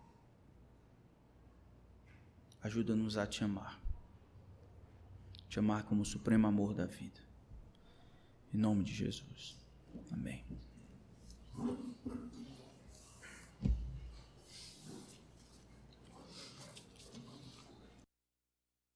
Ajuda-nos a te amar. Te amar como o supremo amor da vida. Em nome de Jesus. Amém.